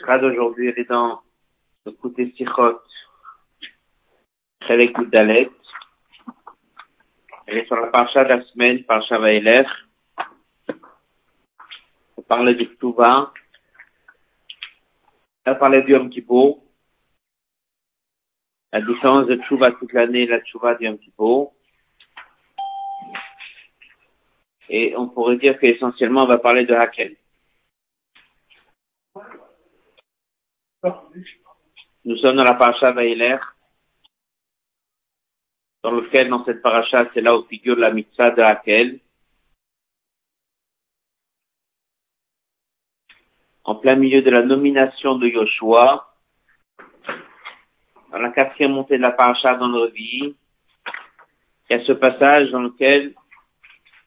sera d'aujourd'hui, est dans le côté Sichot, Chelek Dalet. Elle est sur la parcha de la semaine, parcha Vaelech. On parle du Touva. Elle parlait du Yom. La différence de Tchouva toute l'année la Tchouva du Yom. Et on pourrait dire qu'essentiellement, on va parler de Hakel. Nous sommes dans la paracha Vaïler, dans lequel, dans cette paracha, c'est là où figure la mitzvah de Hakel. En plein milieu de la nomination de Yoshua, dans la quatrième montée de la paracha dans le vie, il y a ce passage dans lequel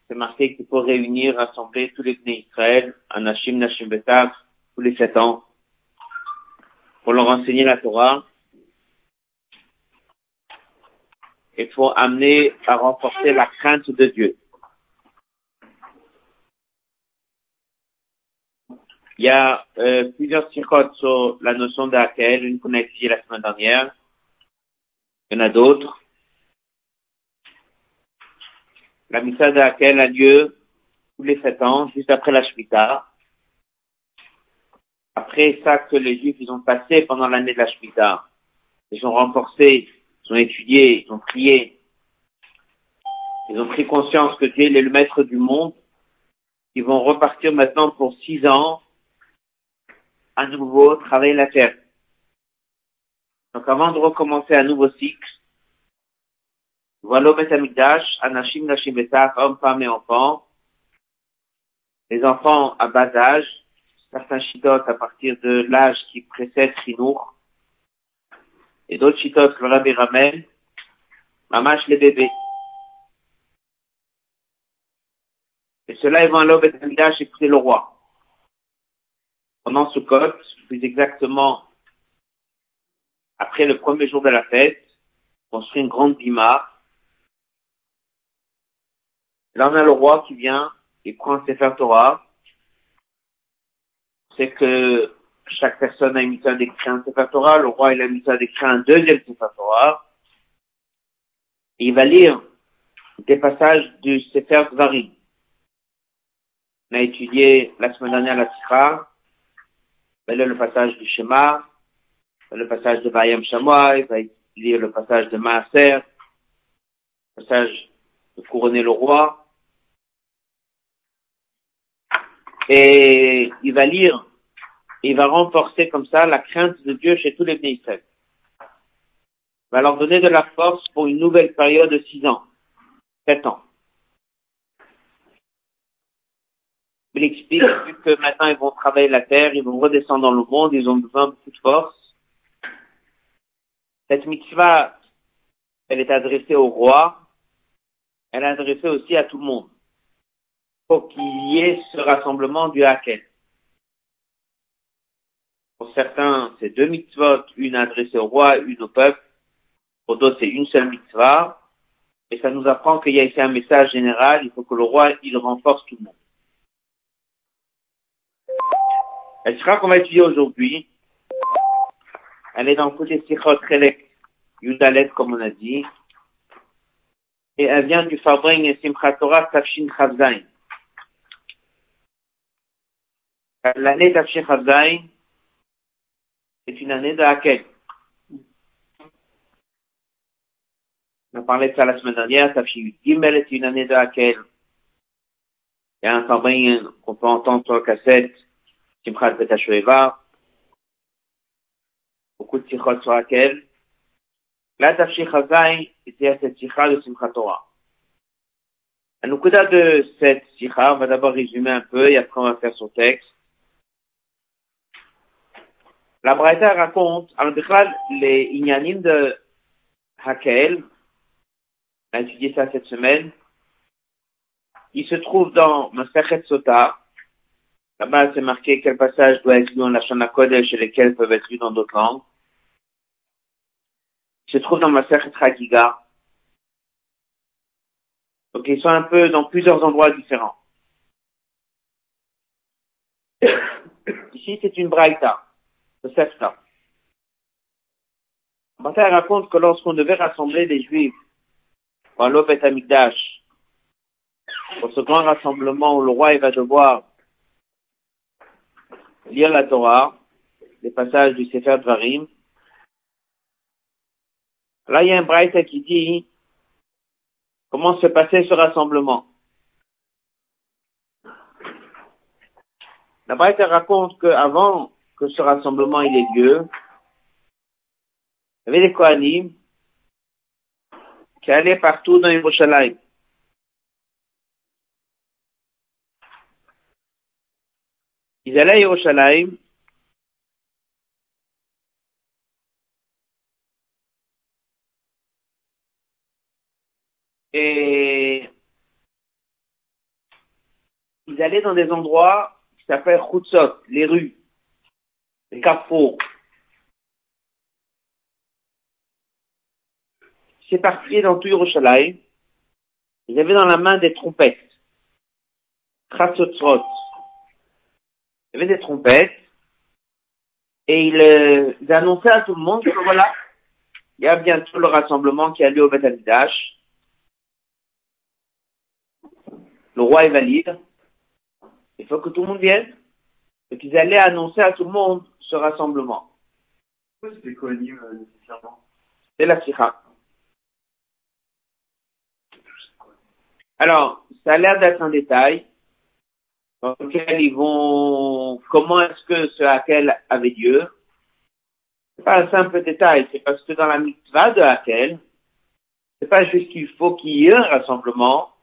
c'est marqué qu'il faut réunir, rassembler tous les Bnei Israël, Anashim, Nashim Betach, tous les sept ans, pour leur enseigner la Torah. Il faut amener à renforcer la crainte de Dieu. Il y a euh, plusieurs sirotes sur la notion d'Akel, une qu'on a étudiée la semaine dernière. Il y en a d'autres. La missa d'Akel a lieu tous les sept ans, juste après la Shemitah. Après ça que les Juifs ils ont passé pendant l'année de la Shemitah, ils ont renforcé, ils ont étudié, ils ont prié, ils ont pris conscience que Dieu est le maître du monde. Ils vont repartir maintenant pour six ans à nouveau travailler la terre. Donc avant de recommencer un nouveau cycle, voilà Betamikdash, Anashim, Nashim, hommes, femmes et enfants. Les enfants à bas âge, certains chitotes à partir de l'âge qui précède Chinour, et d'autres chitotes, le rabbi ramène, mamash les bébés. Et cela, ils vont à l'Obet écouter le roi pendant ce code, plus exactement après le premier jour de la fête, on construit une grande bima. Là, on a le roi qui vient, il prend ses Torah. C'est que chaque personne a d'écrire un Sefer Torah. Le roi, il a une mission d'écrire un deuxième Sefer il va lire des passages du Sefer Dvarim. On a étudié la semaine dernière la Sikha va lire le passage du Shema, le passage de Bayam Shamoy, il va lire le passage de Maaser, le passage de couronner le roi. Et il va lire, il va renforcer comme ça la crainte de Dieu chez tous les ministères. Il va leur donner de la force pour une nouvelle période de six ans, sept ans. Il explique que maintenant ils vont travailler la terre, ils vont redescendre dans le monde, ils ont besoin de beaucoup de force. Cette mitzvah, elle est adressée au roi, elle est adressée aussi à tout le monde. Pour qu'il y ait ce rassemblement du Hakel. Pour certains, c'est deux mitzvot, une adressée au roi, une au peuple. Pour d'autres, c'est une seule mitzvah. Et ça nous apprend qu'il y a ici un message général, il faut que le roi, il renforce tout le monde. Elle sera qu'on va étudier aujourd'hui. Elle est dans le côté Sichot Chelek Yudalet, comme on a dit. Et elle vient du Fabring et Simchat Torah Tafshin. L'année Tafshin Chavzain, c'est une année laquelle On a parlé de ça la semaine dernière. Tafshin Gimel est une année laquelle il y a un Fabring qu'on peut entendre sur la cassette Simchat Betashueva, beaucoup de sikhot sur laquelle la Tafshir était à cette sikha de Simchat Torah. À de cette sikha, on va d'abord résumer un peu et après on va faire son texte. La Braïta raconte, alors les Inyanim de Hakel, on a étudié ça cette semaine, il se trouve dans Masachet Sota, Là-bas, c'est marqué quel passage doit être lu en Lashon Kodesh et lesquels peuvent être lus dans d'autres langues. Il se trouve dans ma Chagiga. Donc, ils sont un peu dans plusieurs endroits différents. Ici, c'est une braïta. Le Sefta. Bataille raconte que lorsqu'on devait rassembler les Juifs pour l'Obet Amigdash, pour ce grand rassemblement où le roi il va devoir lire la Torah, les passages du Sefer Dvarim, là il y a un braïta qui dit comment se passait ce rassemblement. La braïta raconte qu'avant ce rassemblement il ait lieu, il y avait des Kohanim qui allaient partout dans Yerushalayim. Ils allaient à Yerushalayim. Et ils allaient dans des endroits qui s'appellent Chutzot, les rues, carrefours. C'est parti dans tout Yerushalayim. Ils avaient dans la main des trompettes. Chatzotzrot. Il y avait des trompettes. Et ils, euh, annonçaient à tout le monde que voilà, il y a bientôt le rassemblement qui a lieu au Beth. Le roi est valide. Il faut que tout le monde vienne. Et qu'ils allaient annoncer à tout le monde ce rassemblement. C'était quoi nécessairement? C'est la sikha. Alors, ça a l'air d'être un détail dans lequel ils vont, comment est-ce que ce Hakel avait lieu? C'est pas un simple détail, c'est parce que dans la mitzvah de Hakel, c'est pas juste qu'il faut qu'il y ait un rassemblement,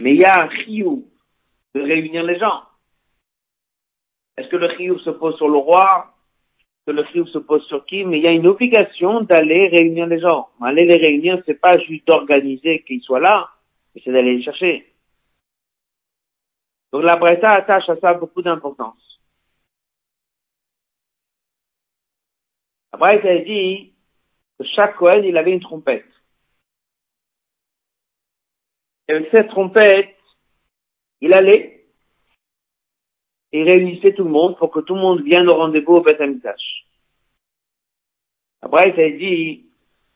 mais il y a un chiyou de réunir les gens. Est-ce que le chiyou se pose sur le roi? Que le chiyou se pose sur qui? Mais il y a une obligation d'aller réunir les gens. Aller les réunir, c'est pas juste d'organiser qu'ils soient là, mais c'est d'aller les chercher. Donc la Breta attache à ça beaucoup d'importance. La Breta dit que chaque Cohen, il avait une trompette. Et avec cette trompette, il allait et réunissait tout le monde pour que tout le monde vienne au rendez-vous au Beth Amikdash. La Breta dit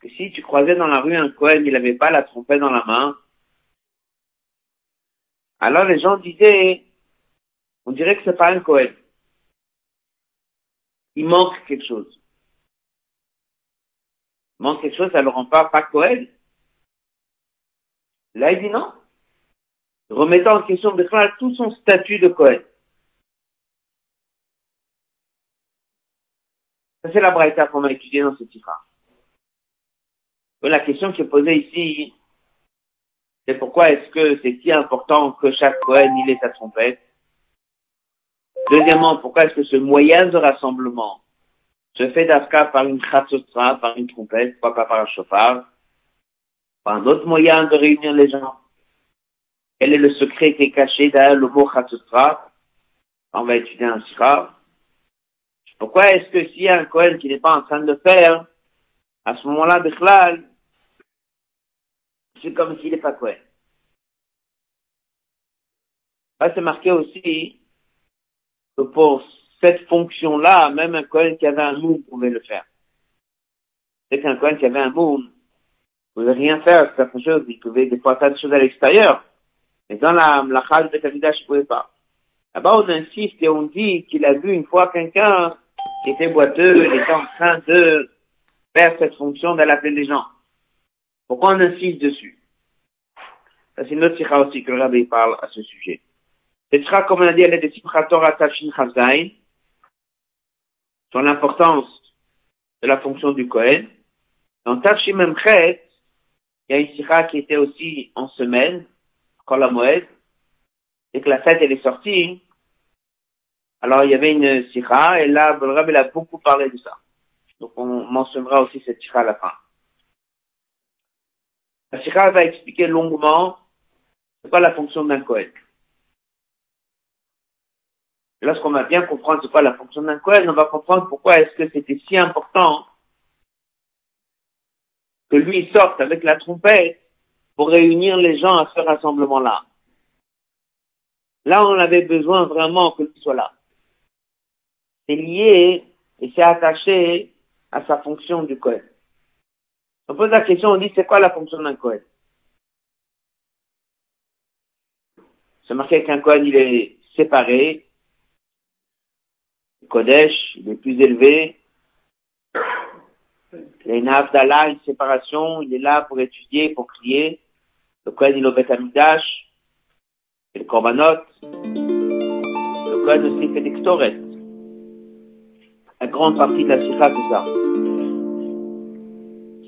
que si tu croisais dans la rue un Cohen, il n'avait pas la trompette dans la main, alors les gens disaient, on dirait que c'est pas un Cohen. Il manque quelque chose. Il manque quelque chose, ça le rend pas pas Cohen. Là, il dit non. Remettant en question tout son statut de Cohen. Ça, c'est la braïta qu'on a étudiée dans ce titre. La question qui est posée ici, c'est pourquoi est-ce que c'est si important que chaque Cohen, il ait sa trompette? Deuxièmement, pourquoi est-ce que ce moyen de rassemblement se fait d'Afka par une khatsotra, par une trompette, pas par un chauffard, par un autre moyen de réunir les gens? Quel est le secret qui est caché derrière le mot khatsotra On va étudier un sira. Pourquoi est-ce que s'il y a un Cohen qui n'est pas en train de faire, à ce moment-là, Bichlal, c'est comme s'il n'est pas Cohen. Là, c'est marqué aussi que pour cette fonction-là, même un Cohen qui avait un moon pouvait le faire. C'est qu'un Cohen qui avait un ne pouvait rien faire, c'est quelque chose, il pouvait des fois faire des choses à l'extérieur. Mais dans la, la de Kamidash, il ne pouvait pas. Là-bas, on insiste et on dit qu'il a vu une fois quelqu'un qui était boiteux, il était en train de faire cette fonction d'aller appeler les gens. Pourquoi on insiste dessus? C'est une autre sikha aussi que le rabbi parle à ce sujet. Cette sikha, comme on a dit, elle est de Simchator Atafshin Chavzain, sur l'importance de la fonction du Kohen. Dans Tafshim Memchet, il y a une sikha qui était aussi en semaine, quand la Moed, et que la fête, elle est sortie. Alors, il y avait une sikha, et là, le rabbi a beaucoup parlé de ça. Donc, on mentionnera aussi cette sikha à la fin. La Sikha va expliquer longuement c'est quoi la fonction d'un Kohen. Lorsqu'on va bien comprendre c'est quoi la fonction d'un Kohen, on va comprendre pourquoi est-ce que c'était si important que lui sorte avec la trompette pour réunir les gens à ce rassemblement-là. Là, on avait besoin vraiment que lui soit là. C'est lié et c'est attaché à sa fonction du Kohen. On pose la question, on dit c'est quoi la fonction d'un Kohen? C'est marqué qu'un Kohen il est séparé, Kodesh, il est plus élevé, il y a une une séparation, il est là pour étudier, pour prier. Le Kohen il est au Beth Amidash, et le Korbanot. Le Kohen aussi fait des. La grande partie de la Sikha, c'est ça.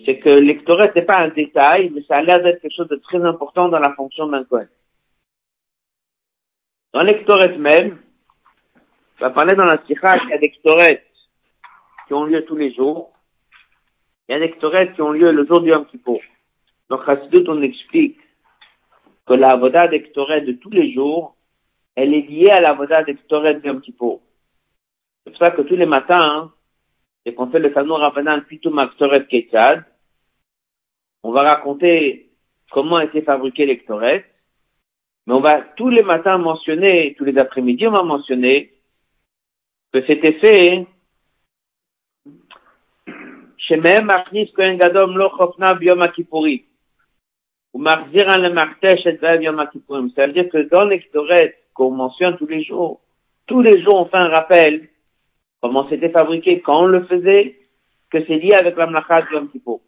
C'est que l'Ektoret n'est pas un détail, mais ça a l'air d'être quelque chose de très important dans la fonction d'un Kohen. Dans l'Ektoret même, on va parler dans la Sikha qu'il y a des qui ont lieu tous les jours. Il y a des qui ont lieu le jour du Yom Kippour. Donc, Chassidut, on explique que la voda d'Ektoret de tous les jours, elle est liée à la voda d'Ektoret de Yom. C'est pour ça que tous les matins, et qu'on fait le canon Rabbanan Pitum Aktoret Ketzad, on va raconter comment a été fabriqué l'Ektoret, mais on va tous les matins mentionner, tous les après-midi, on va mentionner que c'était fait chez même Achnis Kohen Gadom Lo Chofna. Ou Marzir le Martesh et Zav Yom Kippurim. Ça veut dire que dans l'Ektoret, qu'on mentionne tous les jours, tous les jours on fait un rappel comment c'était fabriqué, quand on le faisait, que c'est lié avec la mlacha de Yom Kippur.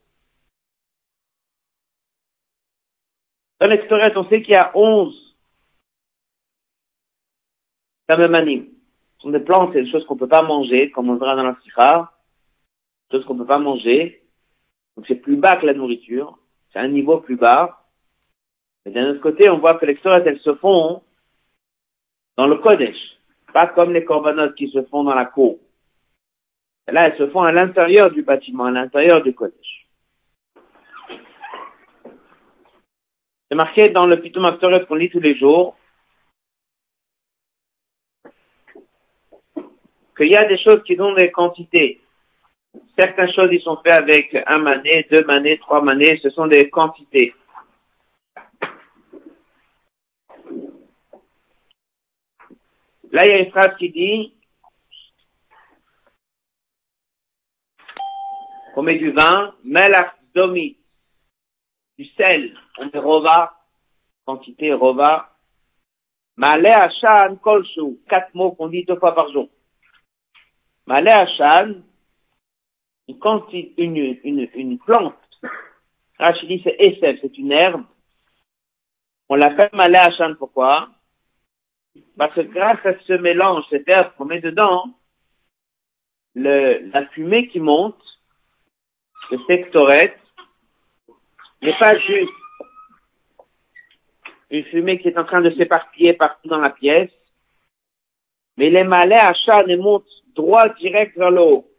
Dans l'extoret, on sait qu'il y a onze samemanim. Ce sont des plantes, c'est des choses qu'on peut pas manger, comme on verra dans la sikha, des choses qu'on peut pas manger. Donc c'est plus bas que la nourriture. C'est un niveau plus bas. Mais d'un autre côté, on voit que l'extoret, elles se font dans le Kodesh. Pas comme les corbanotes qui se font dans la cour. Là, elles se font à l'intérieur du bâtiment, à l'intérieur du Kodesh. C'est marqué dans le Pitum Aktoret qu'on lit tous les jours qu'il y a des choses qui ont des quantités. Certaines choses, ils sont faits avec un mané, deux manés, trois manés, ce sont des quantités. Là, il y a une phrase qui dit, on met du vin, melach domi, du sel, on met rova, quantité rova, malé achan kolshu, quatre mots qu'on dit deux fois par jour. Malé achan, une, une, une, plante, Rachidi c'est Essef, c'est une herbe, on l'appelle malé achan, pourquoi? Parce que grâce à ce mélange, cette herbe qu'on met dedans, le, la fumée qui monte, le sectorette, n'est pas juste une fumée qui est en train de s'éparpiller partout dans la pièce, mais les malais à chat ne montent droit direct vers le haut.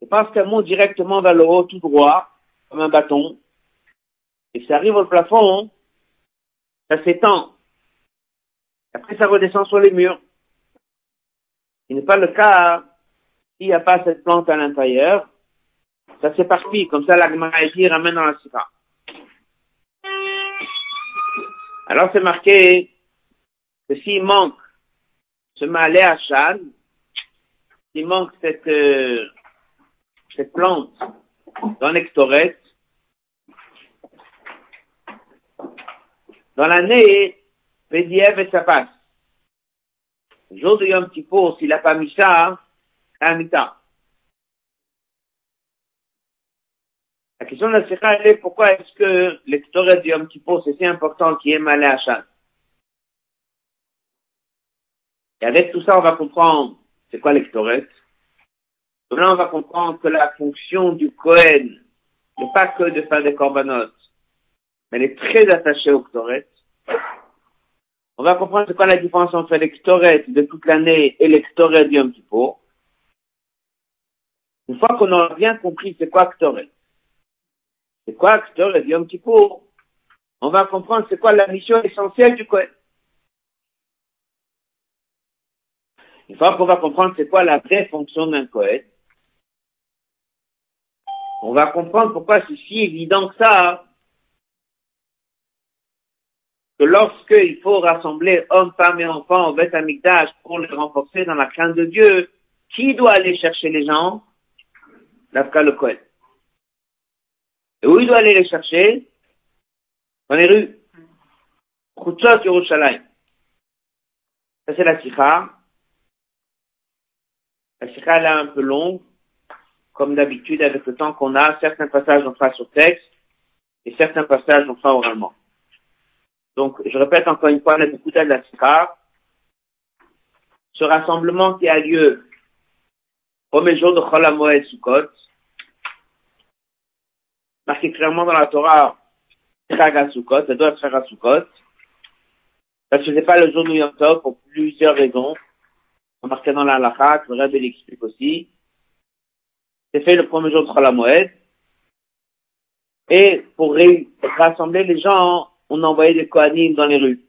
C'est parce qu'elle monte directement vers le haut, tout droit, comme un bâton, et ça arrive au plafond, ça s'étend. Après, ça redescend sur les murs. Ce n'est pas le cas s'il n'y a pas cette plante à l'intérieur. Ça s'éparpille, comme ça la dit ramène dans la sika. Alors c'est marqué que s'il manque ce malais à chan, s'il manque cette, euh, cette plante dans l'extorette, dans l'année, Pédiev et ça passe. Le jour de Yom s'il n'a pas mis ça, c'est un mita. La question de la Sikha, est pourquoi est-ce que l'extorette de Yom Kippur, c'est si important qu'il y ait malé Hachan? Et avec tout ça, on va comprendre c'est quoi l'extorette. Là, on va comprendre que la fonction du Kohen n'est pas que de faire des corbanotes, mais elle est très attachée au Ktoret. On va comprendre c'est quoi la différence entre l'extoret de toute l'année et l'extoret du Yom Kippur. Une fois qu'on a bien compris c'est quoi Ktoret, c'est quoi Ktoret Yom Kippur, on va comprendre c'est quoi la mission essentielle du Kohen. Une fois qu'on va comprendre c'est quoi la vraie fonction d'un Kohen, on va comprendre pourquoi c'est si évident que ça que lorsqu'il faut rassembler hommes, femmes et enfants au Beth Amikdash pour les renforcer dans la crainte de Dieu, qui doit aller chercher les gens? L'Afka le Kohen. Et où il doit aller les chercher? Dans les rues. Chutzot Yerushalayim. Ça c'est la sikha. La sikha elle est un peu longue, comme d'habitude avec le temps qu'on a. Certains passages on fera sur texte et certains passages on fera oralement. Donc, je répète encore une fois, la de la sikha. Ce rassemblement qui a lieu premier jour de Chol Sukkot, marqué clairement dans la Torah, Chaga Sukkot, ça doit être Chaga Sukkot, ça se faisait pas le jour de Yom Tov pour plusieurs raisons. C'est marqué dans la halakha, que le Rebbe l'explique aussi. C'est fait le premier jour de Chol Et pour rassembler les gens, on envoyait des Kohanim dans les rues.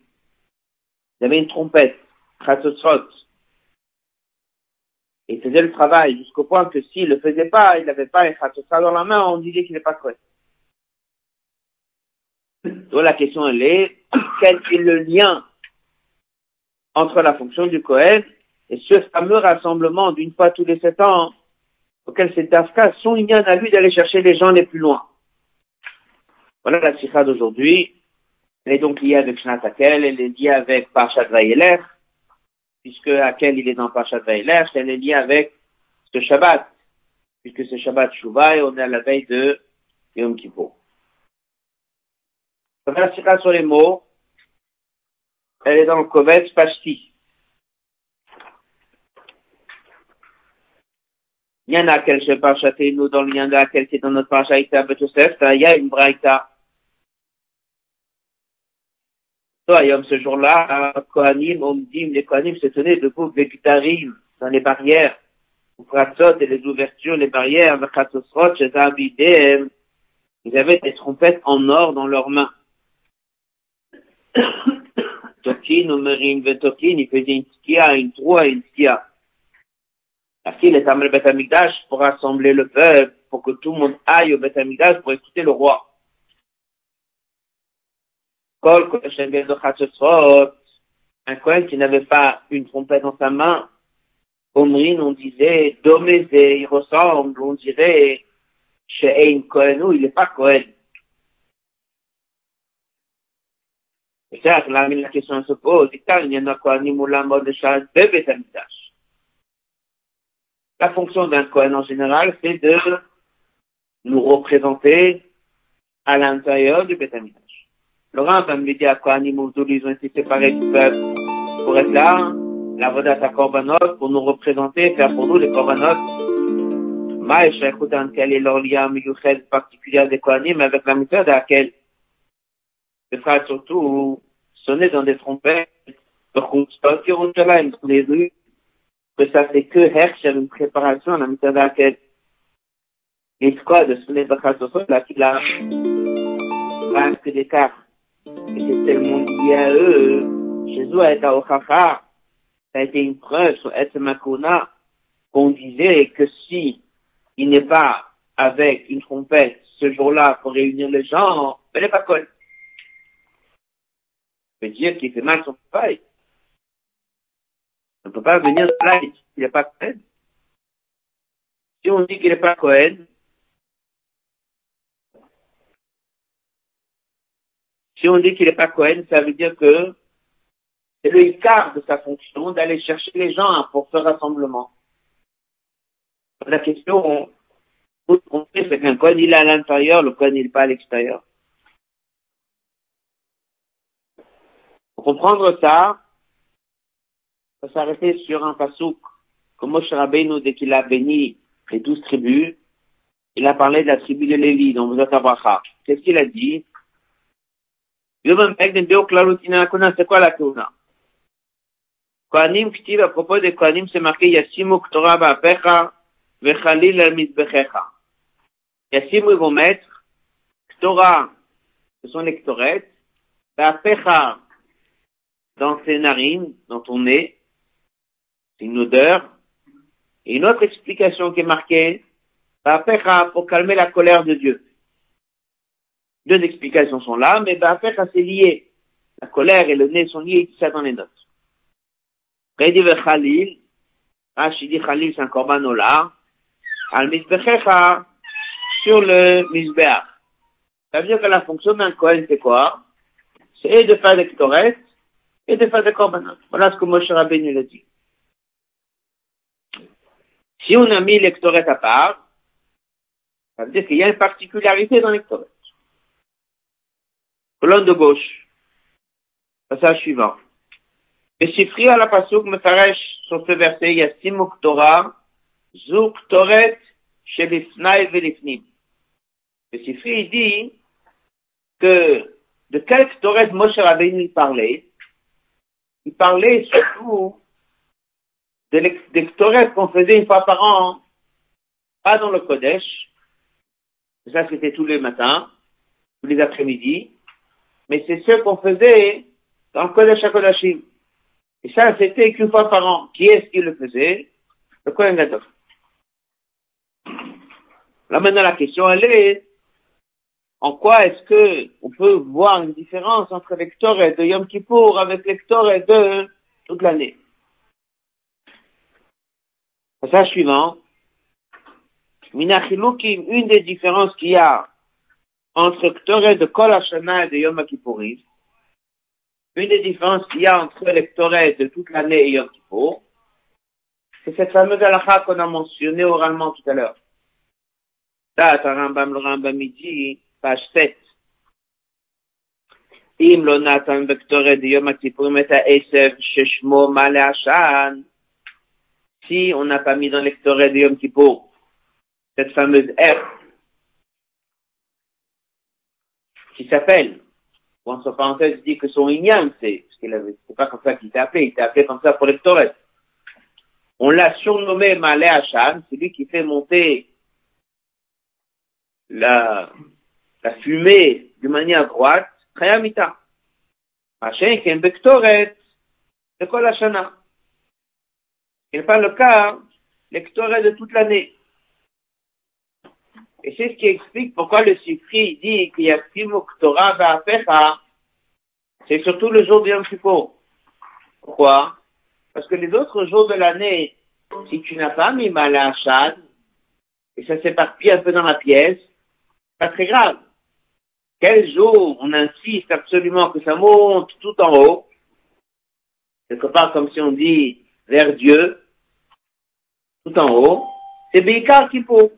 Il y avait une trompette, Chatzot. Il faisait le travail jusqu'au point que s'il le faisait pas, il n'avait pas un Chatzot dans la main, on disait qu'il n'est pas correct. Donc la question elle est, quel est le lien entre la fonction du Kohen et ce fameux rassemblement d'une fois tous les sept ans auquel c'est Dafka son lien à lui d'aller chercher les gens les plus loin. Voilà la sikha d'aujourd'hui. Elle est donc liée avec Shnat Akel, elle est liée avec Parashat Vayeler, puisque Akel il est dans Parashat Vayeler, elle est liée avec ce Shabbat, puisque c'est Shabbat Shuvah et on est à la veille de Yom Kippur. La sur les mots, elle est dans le Kovetz Pashti. Il y en a quel chez nous dans le lien de laquelle c'est dans notre Parashat Betosef, il y a une braïta. Toi, ce jour-là, Kohanim, dit, les Kohanim se tenaient debout, Bekutarim, dans les barrières, et les ouvertures, les barrières, ils avaient des trompettes en or dans leurs mains. Tokin, Omerin, Vetokin, il faisait une skia, une troie, une skia. Est amenée au Beth pour rassembler le peuple, pour que tout le monde aille au Beth pour écouter le roi. Un Kohen qui n'avait pas une trompette dans sa main, Omrin, on disait, Domézé, il ressemble, on dirait, chez Ein Kohen, il n'est pas Kohen. Et ça, la, question se pose, il y en a quoi, ni moulin mode de charge de Betamidash. La fonction d'un Kohen en général, c'est de nous représenter à l'intérieur du Betamidash. Le Rambam me dit à Kohanim ils ont été séparés du peuple. Pour être là, la Vodat à Korbanot, pour nous représenter, faire pour nous les Korbanot. Maïcha, quel est leur lien particulier des Kohanim avec la méthode à laquelle ce sera surtout sonner dans des trompettes, dans les rues, que ça fait que Hercher une préparation à la méthode à laquelle les quoi de sonner Bakasosot, là, qu'il a presque d'écart. Et c'est tellement lié à eux. Jésus a été au Ça a été une preuve sur Makona qu'on disait que si il n'est pas avec une trompette ce jour-là pour réunir les gens, il n'est pas cool veut dire qu'il fait mal son travail. On ne peut pas venir là et qu'il n'est pas Cohen. Si on dit qu'il n'est pas Cohen, si on dit qu'il n'est pas Cohen, ça veut dire que c'est le quart de sa fonction d'aller chercher les gens pour ce rassemblement. La question, c'est qu'un Cohen il est à l'intérieur, le Cohen il n'est pas à l'extérieur. Pour comprendre ça, ça s'arrêter sur un pasouk, comme Moshe Rabbeinu, dès qu'il a béni les douze tribus, il a parlé de la tribu de Lévi, dans. Qu'est-ce qu'il a dit? C'est quoi la Kuna? Kohanim Ktiv, à propos des Kohanim, c'est marqué Yassimu Ktorah Ba'apecha, Vechalil al-Mizbechecha. Yassimu, ils vont mettre Ktorah, ce sont les Ktorettes, Ba'apecha, dans ses narines, dans ton nez. C'est une odeur. Et une autre explication qui est marquée, pour calmer la colère de Dieu. Deux explications sont là, mais Ba'apecha c'est lié. La colère et le nez sont liés, ça dans les notes. Redi Khalil, Rashi dit Khalil c'est un korban ola, al misbechecha, sur le misbeach. Ça veut dire que la fonction d'un Kohen c'est quoi? C'est de faire des et de faire des korbanot. Voilà ce que Moshe Rabbeinu l'a dit. Si on a mis l'ectoret à part, ça veut dire qu'il y a une particularité dans l'ectoret. Colonne de gauche. Passage suivant. Et Sifri à la pasuk me sur ce verset, il y a Simuk Torah, Zouk Toret, Shelifnai Velifnim. Et Sifri dit que de quel Toret Moshe Rabbeinu parlait, il parlait surtout de l'extoret qu'on faisait une fois par an, pas dans le Kodesh, ça c'était tous les matins, tous les après-midi, mais c'est ce qu'on faisait dans le Kodesh HaKodashim. Et ça, c'était qu'une fois par an. Qui est-ce qui le faisait? Le Kohen Gadol. Là maintenant la question elle est, en quoi est-ce que on peut voir une différence entre l'extoret de Yom Kippour avec l'extoret de toute l'année? Passage suivant. Minachilukim, une des différences qu'il y a entre Ktoret de Kol Hashana et de Yom Kippourim, une des différences qu'il y a entre les de toute l'année et Yom Kippour, c'est cette fameuse halakha qu'on a mentionnée oralement tout à l'heure. Là, Rambam, le Rambam dit, page 7. Im lo natan de Yom Kippourim et Esev sheshmo male si on n'a pas mis dans l'extoré de Yom Kippour cette fameuse herbe qui s'appelle, ou entre parenthèses, dit que son ignan, c'est, parce qu'il avait, c'est pas comme ça qu'il était appelé, il était appelé comme ça pour l'extoré. On l'a surnommé Malé Hacham, c'est lui qui fait monter la, la fumée de manière droite, Khayamita. Hachem qui est un bektoret, c'est quoi la shana? Ce n'est pas le cas l'extoré de toute l'année. Et c'est ce qui explique pourquoi le Sifri dit qu'il y a Torah c'est surtout le jour de Yom Kippur. Pourquoi? Parce que les autres jours de l'année, si tu n'as pas mis mal à et ça s'éparpille un peu dans la pièce, pas très grave. Quel jour on insiste absolument que ça monte tout en haut, quelque part comme si on dit vers Dieu, tout en haut, c'est Beikar Kippour.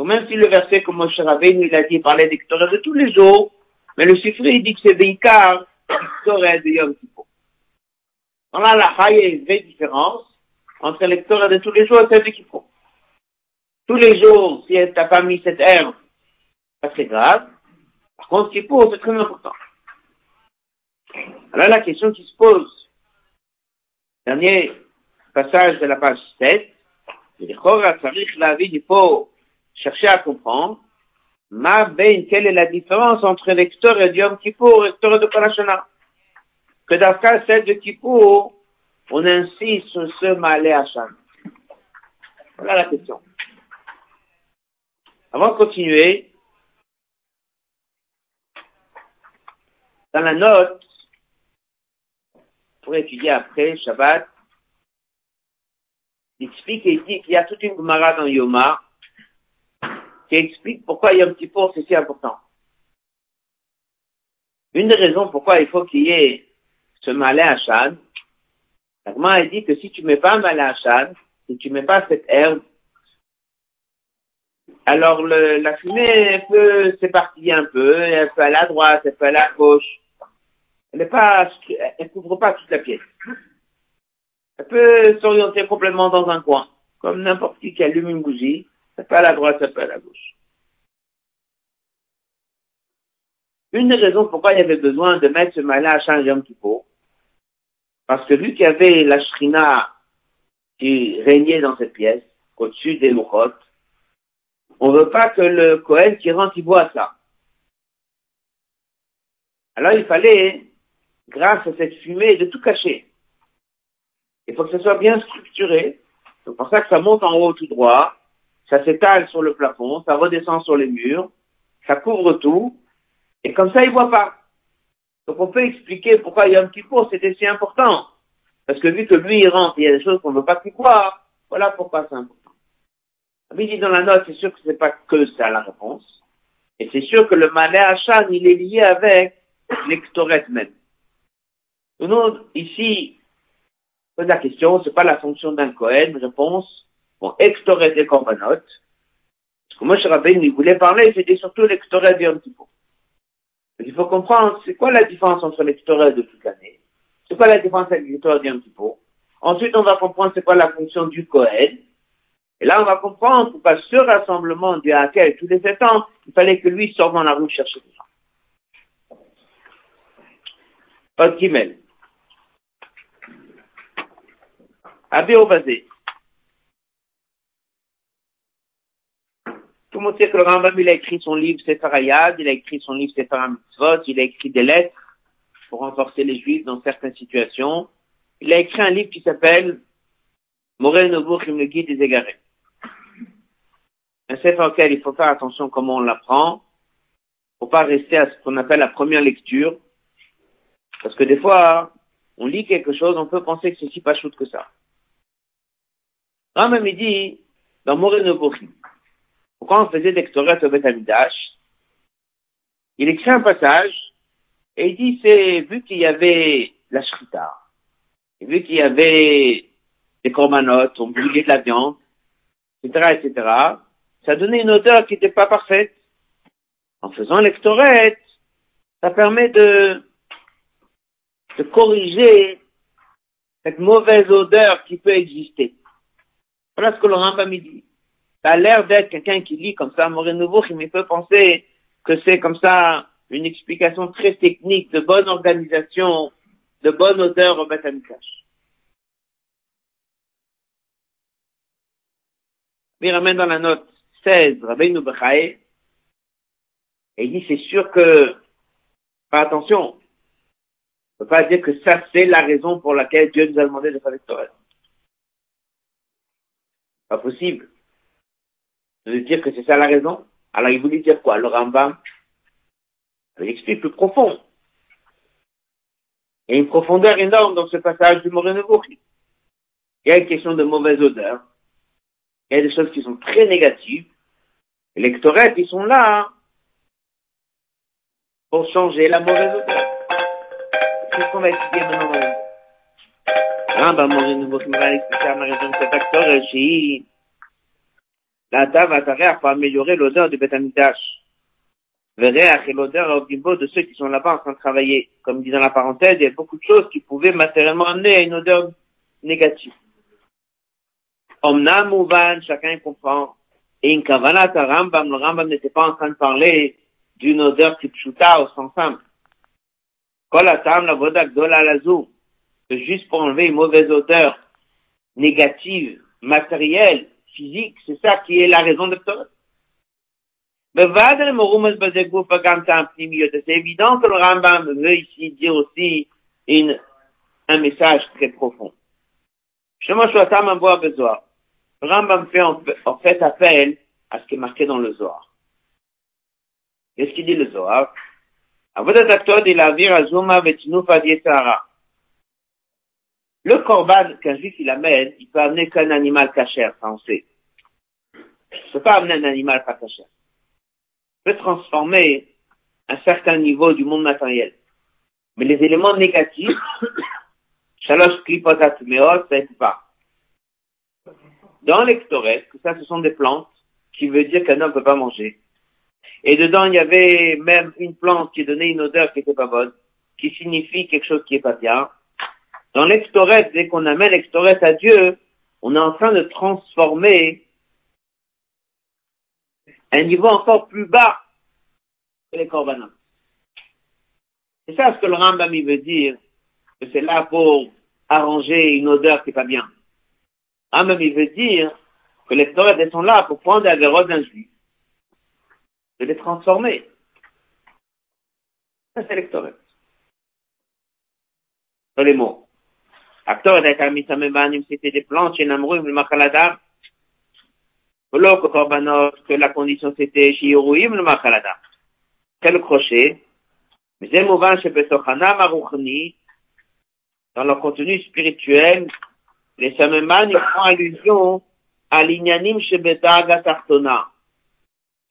Donc même si le verset comme Moshe Rabbeinu, il a dit, parlait des de tous les jours, mais le Sifri, il dit que c'est Beikar Torah de Yom Kippur. La il y une vraie différence entre les de tous les jours et celle de Kippour. Tous les jours, si elle t'a pas mis cette herbe, pas très grave. Par contre, Kippour, c'est très important. Alors la question qui se pose, Dernier passage de la page 7. Il faut chercher à comprendre. Ma ben, quelle est la différence entre lecteur et Yom Kippour et lecteur de Parashana? Que cas celle de Kippour, on insiste sur ce malé. Voilà la question. Avant de continuer, dans la note, pour étudier après, Shabbat, il explique et il dit qu'il y a toute une Gemara dans Yoma qui explique pourquoi Yom Kippur c'est si important. Une des raisons pourquoi il faut qu'il y ait ce malin à la Gemara dit que si tu mets pas un malin à Shad, si tu mets pas cette herbe, alors le, la fumée peut s'éparpiller un peu, elle peut aller à droite, elle peut aller à gauche, elle pas, elle couvre pas toute la pièce. Elle peut s'orienter complètement dans un coin, comme n'importe qui qui allume une bougie. Ça peut à la droite, ça peut à la gauche. Une des raisons pourquoi il y avait besoin de mettre ce malin à petit peu, parce que vu qu'il y avait la shrina qui régnait dans cette pièce, au-dessus des louchotes, on veut pas que le Kohen qui rentre, il voit ça. Alors il fallait grâce à cette fumée, de tout cacher. Il faut que ce soit bien structuré. C'est pour ça que ça monte en haut tout droit, ça s'étale sur le plafond, ça redescend sur les murs, ça couvre tout, et comme ça, il voit pas. Donc on peut expliquer pourquoi Yom Kippour c'était si important. Parce que vu que lui il rentre, il y a des choses qu'on ne veut pas qu'il croire, voilà pourquoi c'est important. Il dit dans la note, c'est sûr que c'est pas que ça la réponse. Et c'est sûr que le Malé Hachan, il est lié avec l'extoret même. Nous, ici, pose la question, c'est pas la fonction d'un Kohen, réponse, bon, extoret et korbanot. Parce que moi, je Rabbein, il voulait parler, c'était surtout l'extoret de Yom Kippour. Il faut comprendre, c'est quoi la différence entre l'extoret de toute l'année? C'est quoi la différence avec l'extoret de Yom? Ensuite, on va comprendre c'est quoi la fonction du Kohen. Et là, on va comprendre pourquoi ce rassemblement du Hakel tous les sept ans, il fallait que lui sorte dans la rue chercher des gens. Pas de Abé au Tout le monde sait que le Rambam, il a écrit son livre Sefer Ayad, il a écrit son livre Sefer Mitzvot, il a écrit des lettres pour renforcer les Juifs dans certaines situations. Il a écrit un livre qui s'appelle Morel Nobour, le guide des égarés un sefer auquel il faut faire attention comment on l'apprend. Faut pas rester à ce qu'on appelle la première lecture. Parce que des fois, on lit quelque chose, on peut penser que c'est si pas chouette que ça. même il dit, dans Moreno pourquoi on faisait d'extoret au Betamidash, il écrit un passage, et il dit, c'est, vu qu'il y avait la shrita, vu qu'il y avait des corbanotes, on brûlait de la viande, etc., etc., ça donnait une odeur qui n'était pas parfaite. En faisant l'extorette, ça permet de, de corriger cette mauvaise odeur qui peut exister. Voilà ce que le Rambam dit. Ça a l'air d'être quelqu'un qui lit comme ça, Nouveau, me peut penser que c'est comme ça une explication très technique de bonne organisation, de bonne odeur au Beth Il ramène dans la note 16, Rabbeinu Bechae, et il dit, c'est sûr que, attention, on peut pas dire que ça, c'est la raison pour laquelle Dieu nous a demandé de faire l'extorsion. Pas possible. De dire que c'est ça la raison. Alors il voulait dire quoi Le Rambam? Il explique plus profond. Il y a une profondeur énorme dans ce passage du Moreno Il y a une question de mauvaise odeur. Il y a des choses qui sont très négatives. Et les ils sont là pour changer la mauvaise odeur. Qu'est-ce qu'on va expliquer maintenant mon nouveau qui m'a expliqué à ma raison de cet acteur, la tave pour améliorer l'odeur du bétamidash. Verréach et l'odeur de ceux qui sont là-bas en train de travailler. Comme dit dans la parenthèse, il y a beaucoup de choses qui pouvaient matériellement amener à une odeur négative. Omnam Mouvan, chacun comprend. Et une kavanat Rambam, le Rambam n'était pas en train de parler d'une odeur tipshuta au sens simple. La vodak dola lazou, juste pour enlever une mauvaise odeur négative, matérielle, physique, c'est ça qui est la raison de Torah. C'est évident que le Rambam veut ici dire aussi un message très profond. besoin. Le Rambam fait en, fait appel à ce qui est marqué dans le Zohar. Qu'est-ce qu'il dit le Zohar? Le korban qu'un juif il amène, il peut amener qu'un animal cachère, ça on sait. Il peut pas amener un animal pas cachère. Il peut transformer un certain niveau du monde matériel. Mais les éléments négatifs, shalosh klipotat meot, ça ne pas dans l'extorès, que ça ce sont des plantes, qui veut dire qu'un homme ne peut pas manger. Et dedans, il y avait même une plante qui donnait une odeur qui était pas bonne, qui signifie quelque chose qui est pas bien. Dans l'extorès, dès qu'on amène l'extorès à Dieu, on est en train de transformer un niveau encore plus bas que les corbanotes. C'est ça ce que le Rambam veut dire, que c'est là pour arranger une odeur qui est pas bien. Même il veut dire que les elles sont là pour prendre la véro d'un juif, de les transformer. Ça, c'est l'extorette. Dans les mots. Acteur d'Akamisamebanim, c'était des plantes chez Namru, le Machaladam. que la condition c'était chez Yoruim, le Machaladam. Quel crochet? dans leur contenu spirituel, les Sameman, ils font allusion à l'Inyanim Shebedaga Tartona.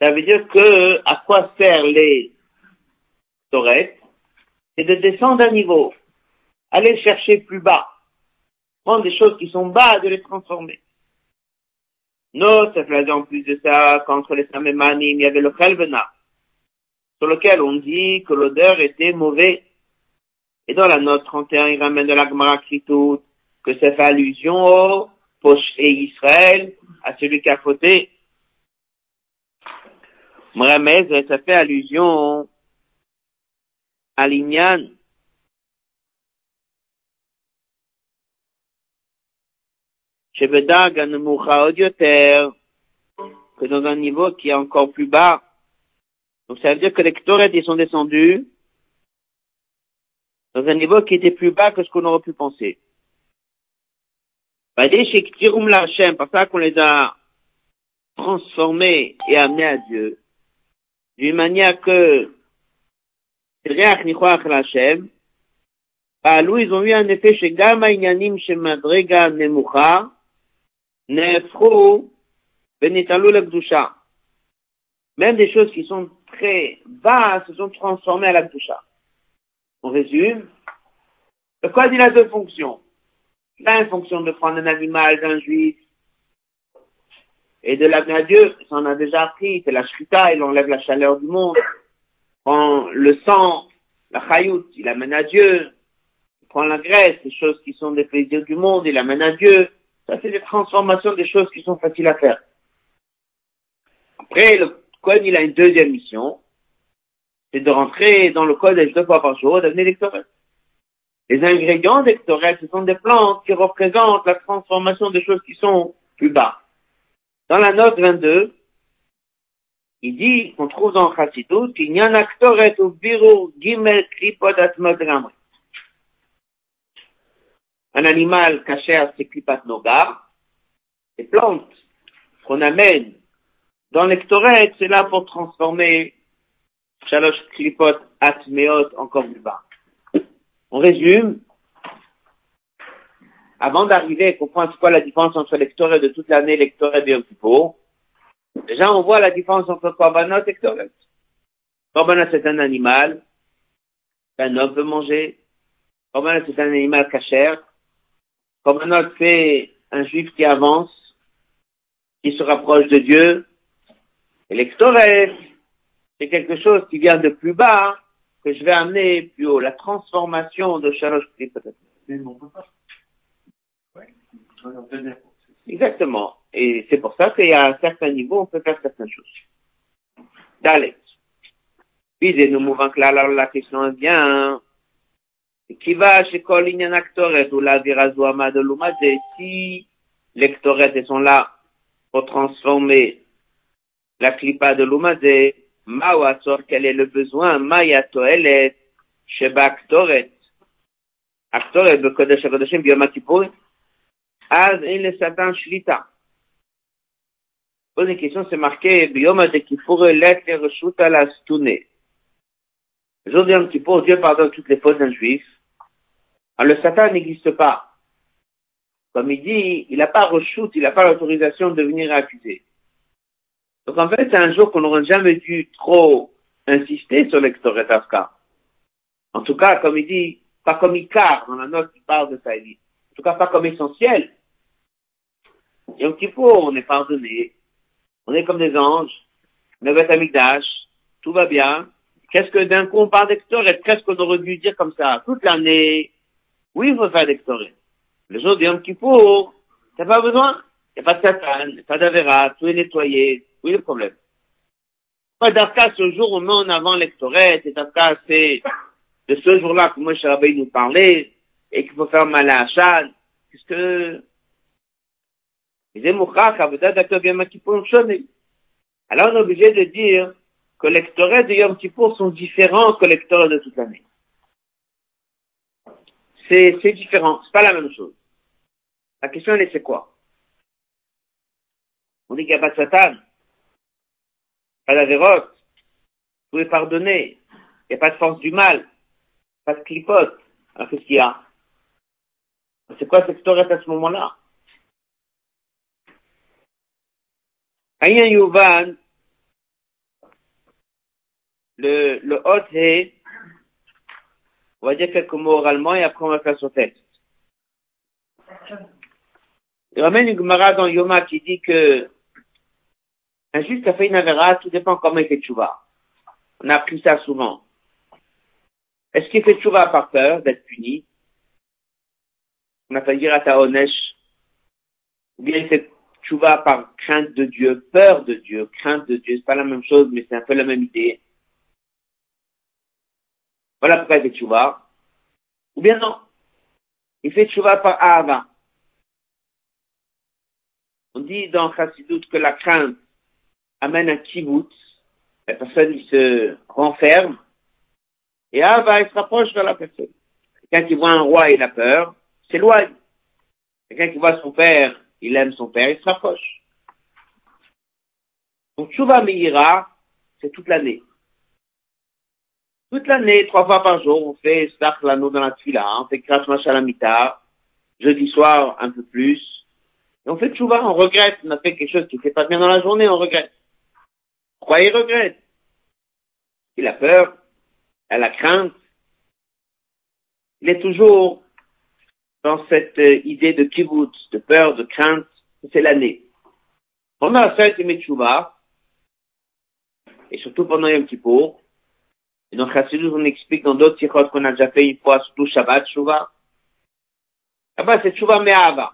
Ça veut dire que, à quoi sert les Torres? C'est de descendre un niveau. Aller chercher plus bas. Des choses qui sont bas, de les transformer. Faisait en plus de ça, qu'entre les Samemanim, il y avait le Khalvena, sur lequel on dit que l'odeur était mauvaise. Et dans la note 31, il ramène de la Gemara que ça fait allusion au et Israël, à celui qui a fauté. Mramez, ça fait allusion à l'Inyan. que dans un niveau qui est encore plus bas. Donc ça veut dire que les Ktoret, ils sont descendus dans un niveau qui était plus bas que ce qu'on aurait pu penser. C'est pour ça qu'on les a transformés et amenés à Dieu, d'une manière que bah, ils ont eu un effet chez Gama Inyanim chez Madrega Nemucha. Même des choses qui sont très basses se sont transformées à l'Akdusha. On résume. Le code, il a deux fonctions. Il a une fonction de prendre un animal d'un juif et de l'amener à Dieu. Ça, on a déjà appris. C'est la shrita, il enlève la chaleur du monde. Prend le sang, la chayout, il amène à Dieu. Il prend la graisse, les choses qui sont des plaisirs du monde, il amène à Dieu. Ça, c'est des transformations des choses qui sont faciles à faire. Après, le code, il a une deuxième mission c'est de rentrer dans le code deux fois par jour, devenir lectorel. Les ingrédients lectorels, ce sont des plantes qui représentent la transformation des choses qui sont plus bas. Dans la note 22, il dit qu'on trouve dans Chassidut qu'il y a un actoret ou biro gimel klipot Un animal caché à ses klipat nogar, les plantes qu'on amène dans l'ectoret, c'est là pour transformer Shalosh Klipot Atmeot encore plus bas. On résume. Avant d'arriver à comprendre quoi la différence entre lectoret de toute l'année et lectoret de Yom déjà on voit la différence entre Korbanot et lectoret. Korbanot c'est un animal qu'un homme peut manger. Korbanot c'est un animal cachère. Korbanot c'est un juif qui avance, qui se rapproche de Dieu. Et lectoret, c'est quelque chose qui vient de plus bas, que je vais amener plus haut. La transformation de Shalosh peut-être. Exactement. Et c'est pour ça qu'il y a un certain niveau, on peut faire certaines choses. D'aller. Puis, nous mouvons que là, la question est bien. Si les sont là pour transformer la clipa de l'Umade Mawatzor, quel est le besoin, Maya Toelet, Sheba Aktoret. Aktoret, Bekodesh HaKodeshim, Biyom HaKippur, Az, in le Satan Shlita. Pose une question, c'est marqué, Biyom HaKippur, Let, Reshut Ala Stune. Le jour de Yom Kippour, Dieu pardonne toutes les fautes d'un. Alors le Satan n'existe pas. Comme il dit, il n'a pas rechute, il n'a pas l'autorisation de venir accuser. Donc en fait, c'est un jour qu'on n'aurait jamais dû trop insister sur l'extoret Afka. En tout cas, comme il dit, pas comme Icar, dans la note qui parle de ça. En tout cas, pas comme essentiel. Et un petit peu, on est pardonné. On est comme des anges. Nevet Amigdash. Tout va bien. Qu'est-ce que d'un coup on parle d'extoret? Qu'est-ce qu'on aurait dû dire comme ça? Toute l'année. Oui, il faut faire d'extoret. Le jour d'un petit Kippour, t'as pas besoin. Il n'y a pas de Satan, pas d'Avera, tout est nettoyé, oui, le problème. Dafka, ce jour, on met en avant l'ectoret, et Dafka, c'est de ce jour-là que Moshe Rabbeinu nous parlait, et qu'il faut faire mal à Hachad. Qu'est-ce que, alors on est obligé de dire que l'ectoret de Yom Kippour sont différents que l'ectoret de toute l'année. C'est, différent, c'est pas la même chose. La question elle est c'est quoi? On dit qu'il n'y a pas de Satan à la vérote, vous pouvez pardonner. Il n'y a pas de force du mal. Pas de clipote. Alors qu'est-ce qu'il y a? C'est quoi cette Torah à ce moment-là? Aïn Yuvan, le, le hot est, on va dire quelques mots oralement et après on va faire son texte. Il ramène une Gemara dans Yoma qui dit que un juge qui a fait une avéra, tout dépend comment il fait tchouva. On a appris ça souvent. Est-ce qu'il fait tchouva par peur d'être puni? On a fait dire à Taonesh. Ou bien il fait tchouva par crainte de Dieu, peur de Dieu, crainte de Dieu. C'est pas la même chose, mais c'est un peu la même idée. Voilà pourquoi il fait tchouva. Ou bien non. Il fait tchouva par Ahava. On dit dans Chassidut que la crainte amène un kibbutz, la personne il se renferme, et Ahava il se rapproche de la personne. Quelqu'un qui voit un roi, il a peur, s'éloigne. Quelqu'un qui voit son père, il aime son père, il se rapproche. Donc Tchouva Meira, c'est toute l'année. Toute l'année, trois fois par jour, on fait Stach l'anneau dans la tfila, on fait Kras Machalamita, jeudi soir un peu plus, et on fait Tchouva, on regrette, on a fait quelque chose qui ne fait pas bien dans la journée, on regrette. Pourquoi il regrette. Il a peur, elle a crainte. Il est toujours dans cette idée de kibbutz, de peur, de crainte, c'est l'année. Pendant la fête de Tchouva, et surtout pendant Yom Kippour, et dans Chassidus, on explique dans d'autres tirots qu'on a déjà fait une fois, surtout Shabbat, Tchouva. Là-bas, c'est Tchouva Me'ava.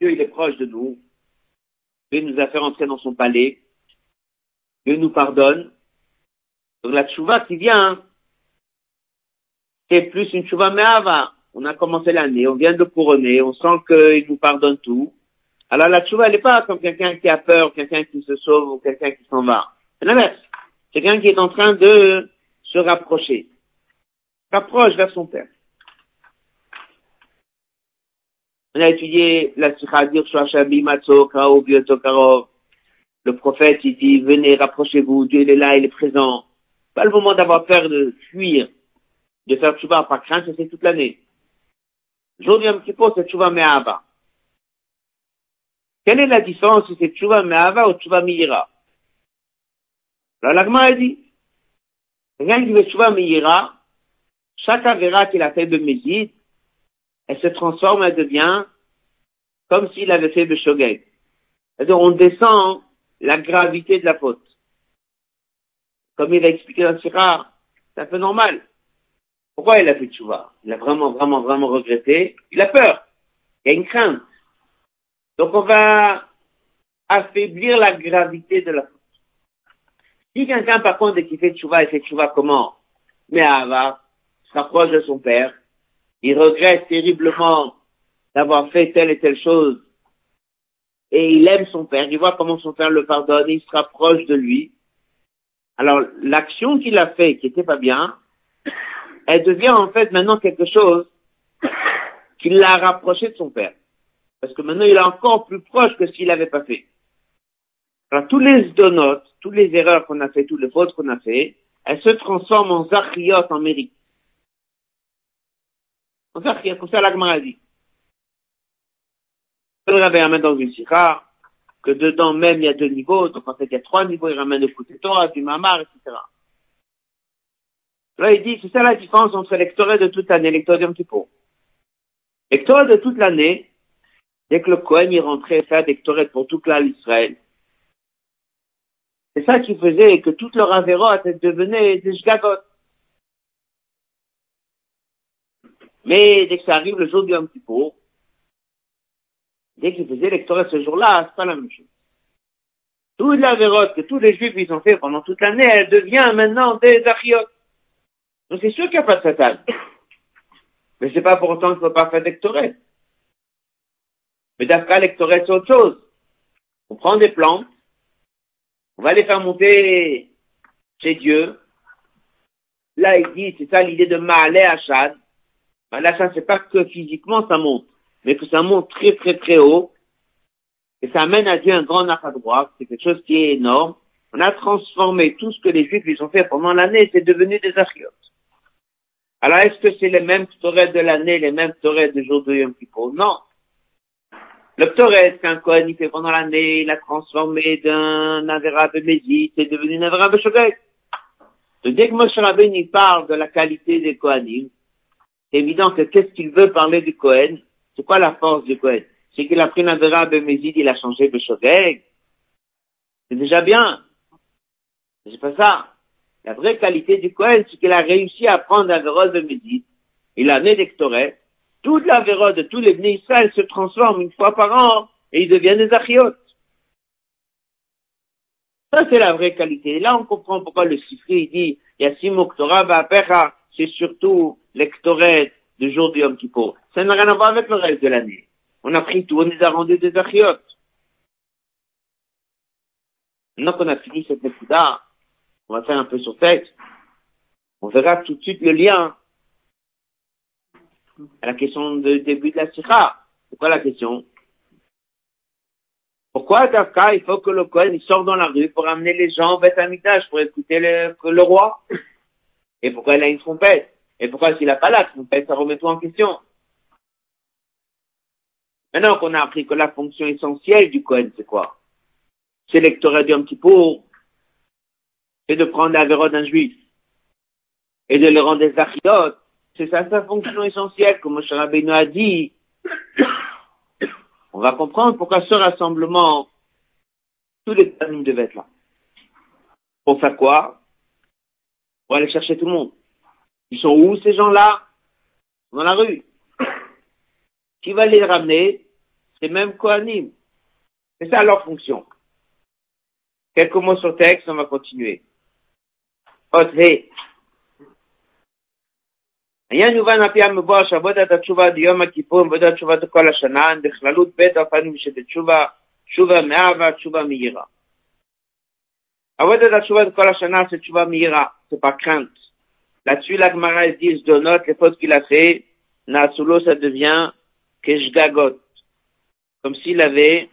Dieu, il est proche de nous. Dieu nous a fait rentrer dans son palais. Dieu nous pardonne. Donc la tchouva qui vient, c'est plus une tchouva me'ava. On a commencé l'année, on vient de couronner, on sent qu'il nous pardonne tout. Alors la tchouva, elle n'est pas comme quelqu'un qui a peur, quelqu'un qui se sauve ou quelqu'un qui s'en va. C'est l'inverse. C'est quelqu'un qui est en train de se rapprocher. Rapproche vers son père. On a étudié la Biotokarov. Le prophète, il dit, venez, rapprochez-vous, Dieu est là, il est présent. Pas le moment d'avoir peur de fuir, de faire tchouva par crainte, c'est toute l'année. Aujourd'hui, un petit peu, c'est tchouva me'ava. Quelle est la différence si c'est tchouva me'ava ou tchouva mi'ira? Alors, l'agma a dit, quelqu'un qui veut tchouva mi'ira, chaque avéra qu'il a fait de Mézid, elle se transforme, elle devient comme s'il avait fait de Shogeg. C'est-à-dire, on descend la gravité de la faute. Comme il a expliqué dans Sira, c'est un peu normal. Pourquoi il a fait tchouva Il a vraiment, vraiment, vraiment regretté. Il a peur. Il y a une crainte. Donc on va affaiblir la gravité de la faute. Si quelqu'un, par contre, qui fait tchouva, il fait tchouva comment? Mais Ava se rapproche de son père. Il regrette terriblement d'avoir fait telle et telle chose et il aime son père, il voit comment son père le pardonne, il se rapproche de lui. Alors, l'action qu'il a fait, qui était pas bien, elle devient en fait maintenant quelque chose qui l'a rapproché de son père. Parce que maintenant, il est encore plus proche que ce qu'il n'avait pas fait. Alors, tous les donotes, toutes les erreurs qu'on a fait, toutes les fautes qu'on a fait, elles se transforment en zachriot, en mérite. En zachriot, comme ça l'Agmar a dit. Il ramène dans une sikha, que dedans même il y a deux niveaux, donc en fait il y a trois niveaux, il ramène le côté Torah, du mamar, etc. Là il dit, c'est ça la différence entre l'électorat de toute l'année et l'électorat d'un petit peu. L'électorat de toute l'année, dès que le Cohen y rentrait faire l'électorat pour tout clan d'Israël, c'est ça qui faisait que toute leur avérote devenait des shgagot. Mais dès que ça arrive le jour du Yom Kippour, dès qu'il faisait l'électorat ce jour-là, c'est pas la même chose. Toute la vérote que tous les juifs ils ont fait pendant toute l'année, elle devient maintenant des achiotes. Donc c'est sûr qu'il n'y a pas de satan. Mais c'est pas pour autant qu'il ne faut pas faire l'électorat. Mais d'après l'électorat, c'est autre chose. On prend des plantes, on va les faire monter chez Dieu. Là, il dit, c'est ça l'idée de Maalé Hachad. Maalé Hachad, c'est pas que physiquement ça monte mais que ça monte très très très haut, et ça amène à Dieu un grand droit, c'est quelque chose qui est énorme, On a transformé tout ce que les Juifs ils ont fait pendant l'année, c'est devenu des archiotes. Alors, est-ce que c'est les mêmes Torah de l'année, les mêmes Torah du jour de Yom Kippur Non. Le Torah qu'un Kohen il fait pendant l'année, il a transformé d'un Avera Bémézit, c'est devenu un Avera Béchogek. Dès que Moshe Rabbein il parle de la qualité des Kohanim, c'est évident que qu'est-ce qu'il veut parler du Kohen? C'est quoi la force du Kohen? C'est qu'il a pris un Avera Bémézit, il a changé Béchogek. C'est déjà bien. C'est pas ça. La vraie qualité du Kohen, c'est qu'il a réussi à prendre vérode de Médite. Il a né d'Ectoré. Toute la vérode de tous les venus Israël se transforme une fois par an et ils deviennent des achiotes. Ça, c'est la vraie qualité. Et là, on comprend pourquoi le Sifri dit, Yassim Torah Pecha, c'est surtout l'Ectoré du jour du Yom Kippur. Ça n'a rien à voir avec le reste de l'année. On a pris tout, on les a rendus des achiotes. Maintenant qu'on a fini cette Nekuda, on va faire un peu sur texte. On verra tout de suite le lien la question du début de la sikha. C'est quoi la question? Pourquoi Dafka, il faut que le Kohen sorte dans la rue pour amener les gens au Beth pour écouter le, le roi? Et pourquoi il a une trompette? Et pourquoi s'il n'a pas la trompette, ça remet tout en question. Maintenant qu'on a appris que la fonction essentielle du Kohen, c'est quoi? C'est l'électorat du Kippour, c'est de prendre la d'un juif. Et de le rendre des archiotes. C'est ça sa fonction essentielle, comme Moshe Beno a dit. On va comprendre pourquoi ce rassemblement, tous les Tanaïm devaient être là. Pour faire quoi? Pour aller chercher tout le monde. Ils sont où ces gens-là? Dans la rue. Qui va les ramener? C'est même Kohanim. C'est ça leur fonction. Quelques mots sur le texte, on va continuer היה יובן על פי המבואר שעבודת התשובה עד יום הכיפורים ועבודת תשובה כל השנה הם בכללות בית אופנים שבתשובה תשובה מאהבה תשובה מהירה. עבודת התשובה de כל השנה c'est תשובה מהירה, c'est pas crainte. Là-dessus, la Gemara dit, se note les fautes qu'il a fait, Nasulo, ça devient Keshgagot. Comme s'il avait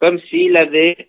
comme s'il avait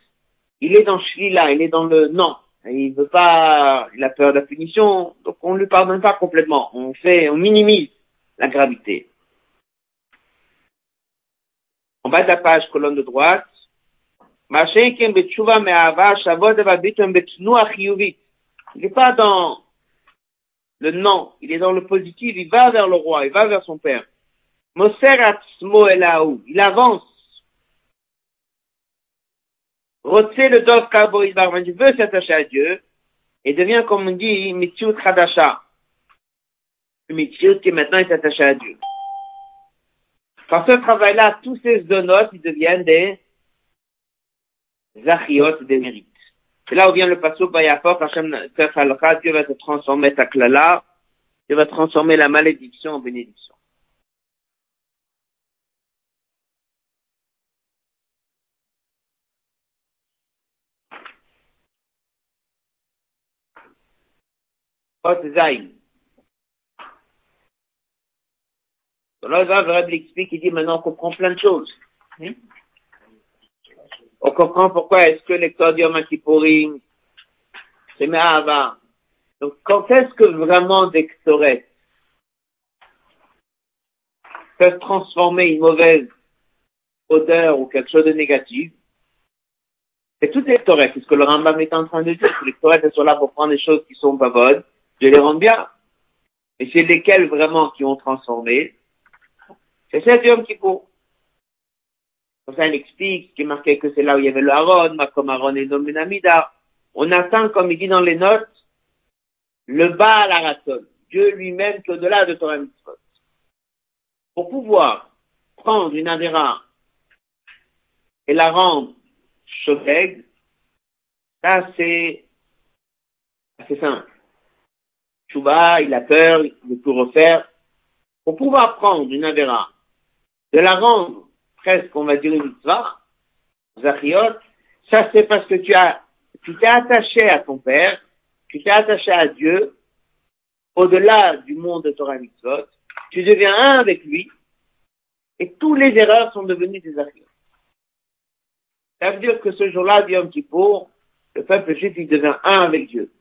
il est dans Shlila, il est dans le non. Il veut pas, il a peur de la punition, donc on ne lui pardonne pas complètement. On fait, on minimise la gravité. En bas de la page, colonne de droite, il n'est pas dans le non, il est dans le positif, il va vers le roi, il va vers son père. Il avance Rotse le Dov Kabo Isbarman, veut s'attacher à Dieu, et devient, comme on dit, Mitziut Khadasha. Mitziut qui maintenant est attaché à Dieu. Par ce travail-là, tous ces zonos, ils deviennent des zachiot, des mérites. C'est là où vient le pasuk Bayafok, Hashem Dieu va se transformer ta klala, Dieu va transformer la malédiction en bénédiction. Hot Zain. Là, le Rabbi explique, il dit maintenant on comprend plein de choses. On comprend pourquoi est-ce que lecteur Yom Kippourim, c'est Me'ava. Donc, quand est-ce que vraiment des peuvent transformer une mauvaise odeur ou quelque chose de négatif? C'est tout les C'est ce que le Rambam est en train de dire. Que les Torahs sont là pour prendre des choses qui sont pas bonnes je les rends bien. Et c'est lesquels vraiment qui ont transformé C'est cet homme qui pour. Comme ça, il explique, qui marquait que c'est là où il y avait le Aaron, comme Aaron et Nomenamida. On atteint, comme il dit dans les notes, le bas à la Dieu lui-même qui est au-delà de Torah Mitzvot. Pour pouvoir prendre une Avera et la rendre chauffée, ça c'est assez simple. Chouba, il a peur, il veut tout refaire. Pour pouvoir prendre une Avera, de la rendre presque, on va dire, une mitzvah, Zachiot, ça c'est parce que tu as, tu t'es attaché à ton père, tu t'es attaché à Dieu, au-delà du monde de Torah Mitzvot, tu deviens un avec lui, et tous les erreurs sont devenues des Zachiot. Ça veut dire que ce jour-là, Yom Kippour, le peuple juif, il devient un avec Dieu.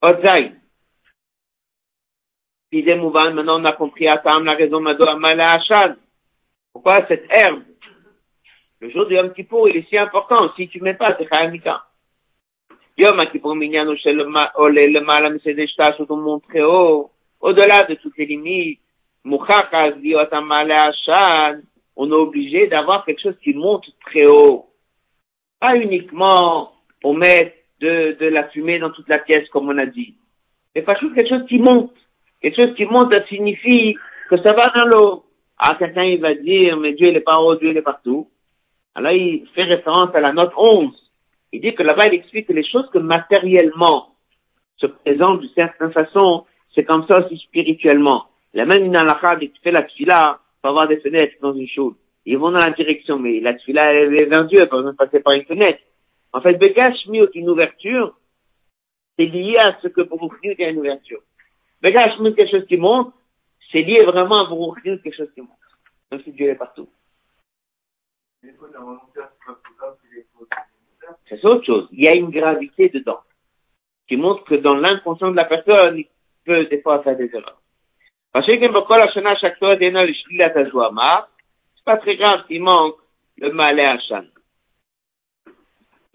Otzaï. Maintenant, on a compris à Tam la raison. Pourquoi cette herbe? Le jour du Yom Kippour, il est si important. Si tu mets pas, c'est Chayamika. Yom Kippour Minyano Shel le Malam Sedeshta monde très haut, au-delà de toutes les limites. Mouchachas Biot Amala Hachad. On est obligé d'avoir quelque chose qui monte très haut. Pas uniquement pour mettre de, de la fumée dans toute la pièce, comme on a dit. Mais juste quelque chose qui monte. Quelque chose qui monte, ça signifie que ça va dans l'eau. Ah, quelqu'un, il va dire, mais Dieu, il est pas haut, Dieu, il est partout. Alors, il fait référence à la note 11. Il dit que là-bas, il explique que les choses que matériellement se présentent d'une certaine façon, c'est comme ça aussi spirituellement. La même une dès que tu fais la tfila, faut avoir des fenêtres dans une chose. Ils vont dans la direction, mais la tfila, elle est vers Dieu, pas besoin de passer par une fenêtre. En fait, Begash Miot, une ouverture, c'est lié à ce que y a une ouverture. Begash Miot, quelque chose qui monte, c'est lié vraiment à vous quelque chose qui monte. Même si Dieu est partout. C'est autre chose. Il y a une gravité dedans qui montre que dans l'inconscient de la personne, il peut des fois faire des erreurs. C'est pas très grave s'il manque le mal à Hachan.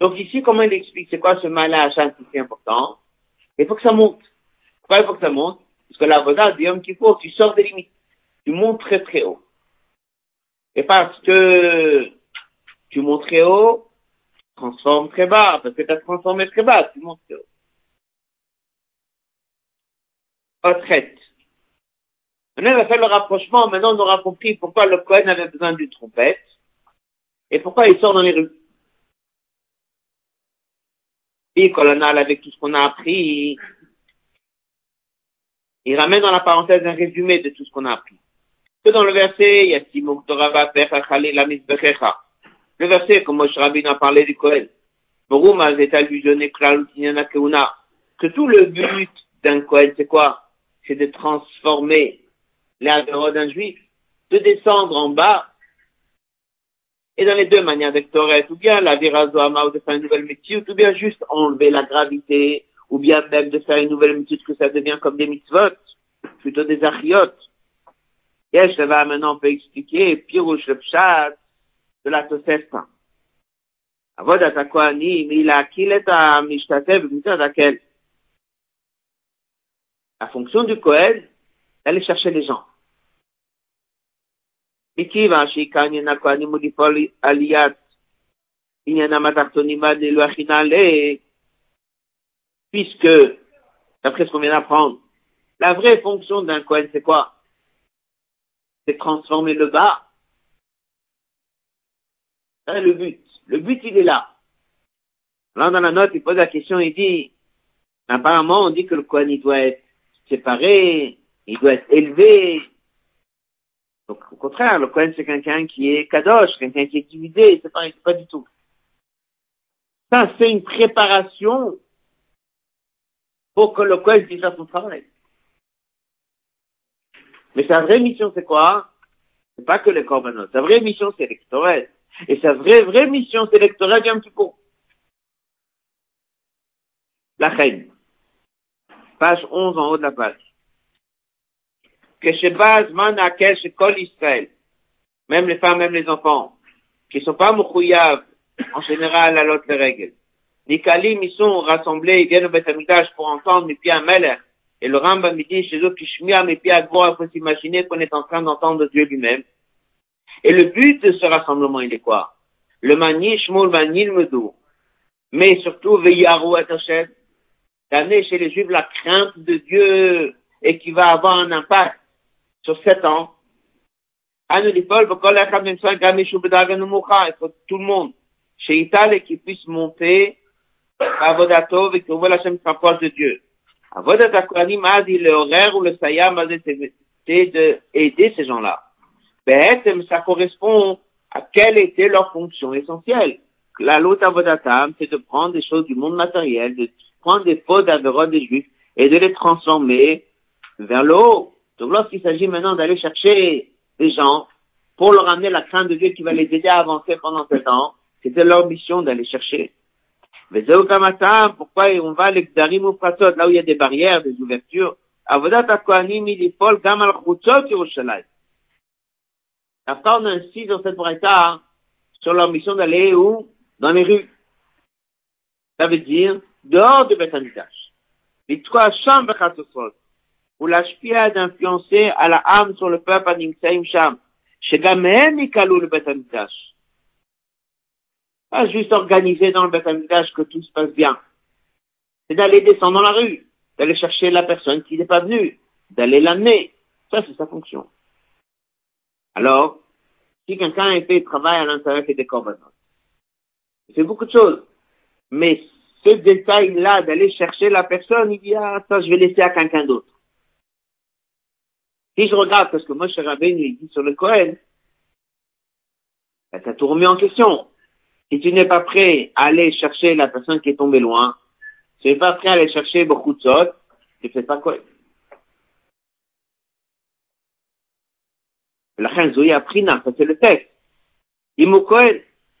Donc ici, comment il explique c'est quoi ce mal à qui est important? Il faut que ça monte. Pourquoi il faut que ça monte? Parce que la voda dit qu'il faut, tu sors des limites. Tu montes très très haut. Et parce que tu montes très haut, tu transformes très bas. Parce que tu transformé très bas, tu montes très haut. Retraite. Maintenant, on va faire le rapprochement. Maintenant, on aura compris pourquoi le Cohen avait besoin d'une trompette et pourquoi il sort dans les rues. Et colonel avec tout ce qu'on a appris, il ramène dans la parenthèse un résumé de tout ce qu'on a appris. Que dans le verset, il y a Le verset, comme Moshe Rabin a parlé du Kohen. Que tout le but d'un Kohen, c'est quoi? C'est de transformer l'adhéron d'un juif, de descendre en bas et dans les deux manières d'ectoret, ou bien la virazoama ou de faire une nouvelle métier, ou bien juste enlever la gravité, ou bien même de faire une nouvelle métier que ça devient comme des mitzvot, plutôt des achiotes. Yesh, va maintenant, on peut expliquer, pirouche le pshat de la Tosefta. Akwani, mais il a kileta mishtatev, laquelle la fonction du Kohen, d'aller chercher les gens. מכיוון שעיקרין הכהנים הוא לפעול עליית עניינם התחתונים עד לאלו החינלה, puisque, d'après ce qu'on vient d'apprendre, la vraie fonction d'un Kohen, c'est quoi C'est transformer le bas. C'est le but. Le but, il est là. Là, dans la note, il pose la question, il dit, apparemment, on dit que le Kohen, il doit être séparé, il doit être élevé, donc, au contraire, le Kohen, c'est quelqu'un qui est kadosh, quelqu'un qui est divisé, c'est pas, pas du tout. Ça, c'est une préparation pour que le Kohen puisse faire son travail. Mais sa vraie mission, c'est quoi? C'est pas que les corbanotes. Sa vraie mission, c'est électorale. Et sa vraie, vraie mission, c'est électorale un petit peu. La reine. Page 11 en haut de la page que chez base Manakel, chez Kol Israël, même les femmes, même les enfants, qui sont pas moukouyav, en général, à l'autre règle. Nikalim, ils sont rassemblés, ils viennent au Beth pour entendre mes pieds à Meller. Et le Rambam me dit chez eux, Kishmia, mes pieds à gros, il faut s'imaginer qu'on est en train d'entendre Dieu lui-même. Et le but de ce rassemblement, il est quoi? Le mani, shmul mani, medou. Mais surtout, veillarou à d'amener chez les Juifs la crainte de Dieu, et qui va avoir un impact sur sept ans. Il faut tout le monde, chez Ital, qui puisse monter à Vodato et que la chaîne s'approche de Dieu. Avodat Kohanim a dit le horaire ou le sayam c'était de aider ces gens-là. Ben, ça correspond à quelle était leur fonction essentielle. La lota Avodatam, c'est de prendre des choses du monde matériel, de prendre des fautes d'avéron des juifs et de les transformer vers le haut. Donc lorsqu'il s'agit maintenant d'aller chercher des gens pour leur amener la crainte de Dieu qui va les aider à avancer pendant ce temps, c'était leur mission d'aller chercher. Mais pourquoi on va à l'exarim ou là où il y a des barrières, des ouvertures, Avodat HaKohanim, il faut gam al chutzot Yerushalayim. Après, on insiste dans cette braïta sur leur mission d'aller où? Dans les rues. Ça veut dire, dehors du Beth Amikdash. L'itkoa sham v'chatosrot. Ou l'ashpia d'influencer à la âme sur le peuple à Nimtsaim Sham. Pas juste organiser dans le Beth Amikdash que tout se passe bien. C'est d'aller descendre dans la rue d'aller chercher la personne qui n'est pas venue, d'aller l'amener. Ça, c'est sa fonction. Alors, si quelqu'un a fait le travail à l'intérieur des corbanotes, il fait beaucoup de choses. Mais ce détail-là d'aller chercher la personne, il dit, ah, ça, je vais laisser à quelqu'un d'autre. Si je regarde ce que Moshe Rabbeinu dit sur le Kohen, ben, t'as tout remis en question. Si tu n'es pas prêt à aller chercher la personne qui est tombée loin, tu n'es pas prêt à aller chercher beaucoup de choses, tu fais pas quoi. לכן זוהי הבחינה, ça c'est le texte. אם הוא כהן,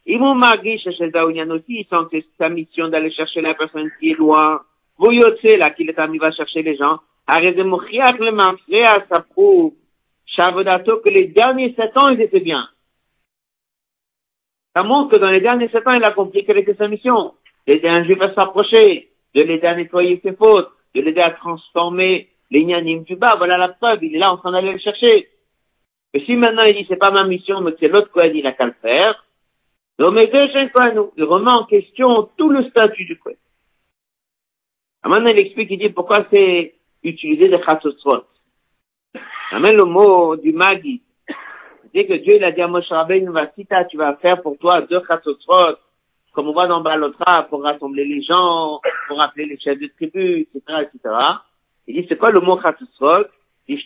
אם הוא מרגיש שזה העניין אותי, il sent que sa mission d'aller chercher la personne qui est loin, והוא יוצא là, qu'il est ami va chercher les gens, Arrête de mochiach le mafréa, ça prouve, Shavodato, que les derniers sept ans, ils étaient bien. Ça montre que dans les derniers sept ans, il a compris quelle était sa mission? D'aider un juif à s'approcher, de l'aider à nettoyer ses fautes, de l'aider à transformer les nianim du bas. Voilà la preuve, il est là, on s'en allait le chercher. Mais si maintenant il dit, c'est pas ma mission, mais c'est l'autre Kohen, il a qu'à le faire, il remet en question tout le statut du Kohen. Maintenant, il explique, il dit pourquoi c'est utilisé de chatzosrot. Amène le mot du Magi. Dès que Dieu il a dit à Moshe Rabbeinu, tu vas faire pour toi deux chatzosrot, comme on voit dans Balotra, pour rassembler les gens, pour appeler les chefs de tribu, etc., etc. Il dit, c'est quoi le mot Chatzrot? Il dit.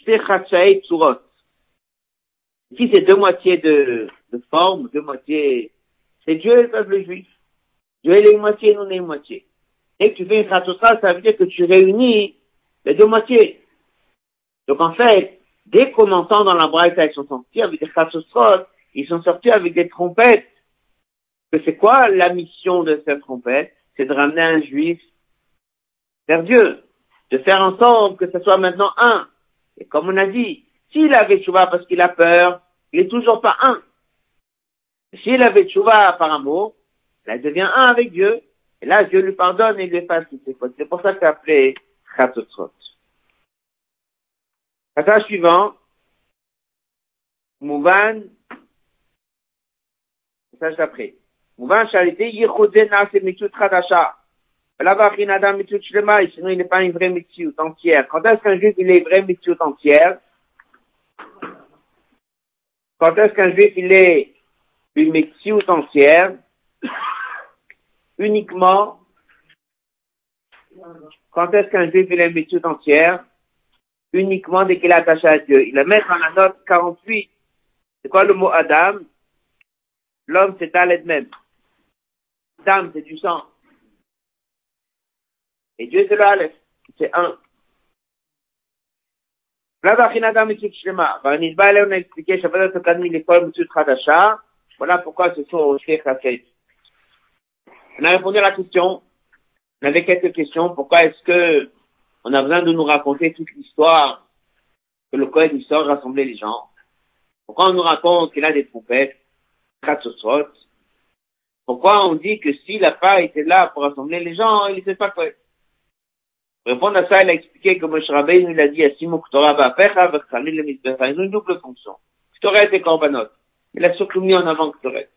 Ici, c'est deux moitiés de, de forme, deux moitiés, c'est Dieu et le peuple juif. Dieu est une moitié, nous on est une moitié. Et que tu fais une Chatzrot, ça veut dire que tu réunis les deux moitiés. Donc en fait, dès qu'on entend dans la braïta, ils sont sortis avec des Chatzrot, ils sont sortis avec des trompettes, que c'est quoi la mission de cette trompette? C'est de ramener un juif vers Dieu, de faire en sorte que ce soit maintenant un. Et comme on a dit, s'il avait tchouva parce qu'il a peur, il est toujours pas un. S'il avait tchouva par amour, là, il devient un avec Dieu. Et là, Dieu lui pardonne et il efface toutes ses fautes. C'est pour ça que c'est appelé Chatotrot. Passage suivant. Mouvan. Passage d'après. Mouvan Charité, Yichodena, c'est Mitzut Radasha. Là-bas, Rinada Mitzut Shlema, et sinon il n'est pas une vraie Mitzut entière. Quand est-ce qu'un juif, il est vrai Mitzut entière? Quand est-ce qu'un juif, il est une Mitzut entière? Uniquement? Quand est-ce qu'un juif, il est une Mitzut entière? Uniquement dès qu'il est attaché à Dieu. Il le met dans la note 48. C'est quoi le mot Adam? L'homme c'est Dalet même. Dame, c'est du sang. Et Dieu, c'est le. C'est un. Voilà pourquoi ce sont On a répondu à la question. On avait quelques questions. Pourquoi est-ce que on a besoin de nous raconter toute l'histoire que le Kohen il sort rassembler les gens? Pourquoi on nous raconte qu'il a des trompettes, quatre pourquoi on dit que s'il n'a pas été là pour rassembler les gens, il ne sait pas quoi? Pour répondre à ça, il a expliqué que Moshe Rabbeinu, il a dit, Asimo Ktora Ba'apecha, V'chsalil le Mizbecha. Une double fonction. Ktoret et Korbanot. Il a surtout mis en avant Ktoret.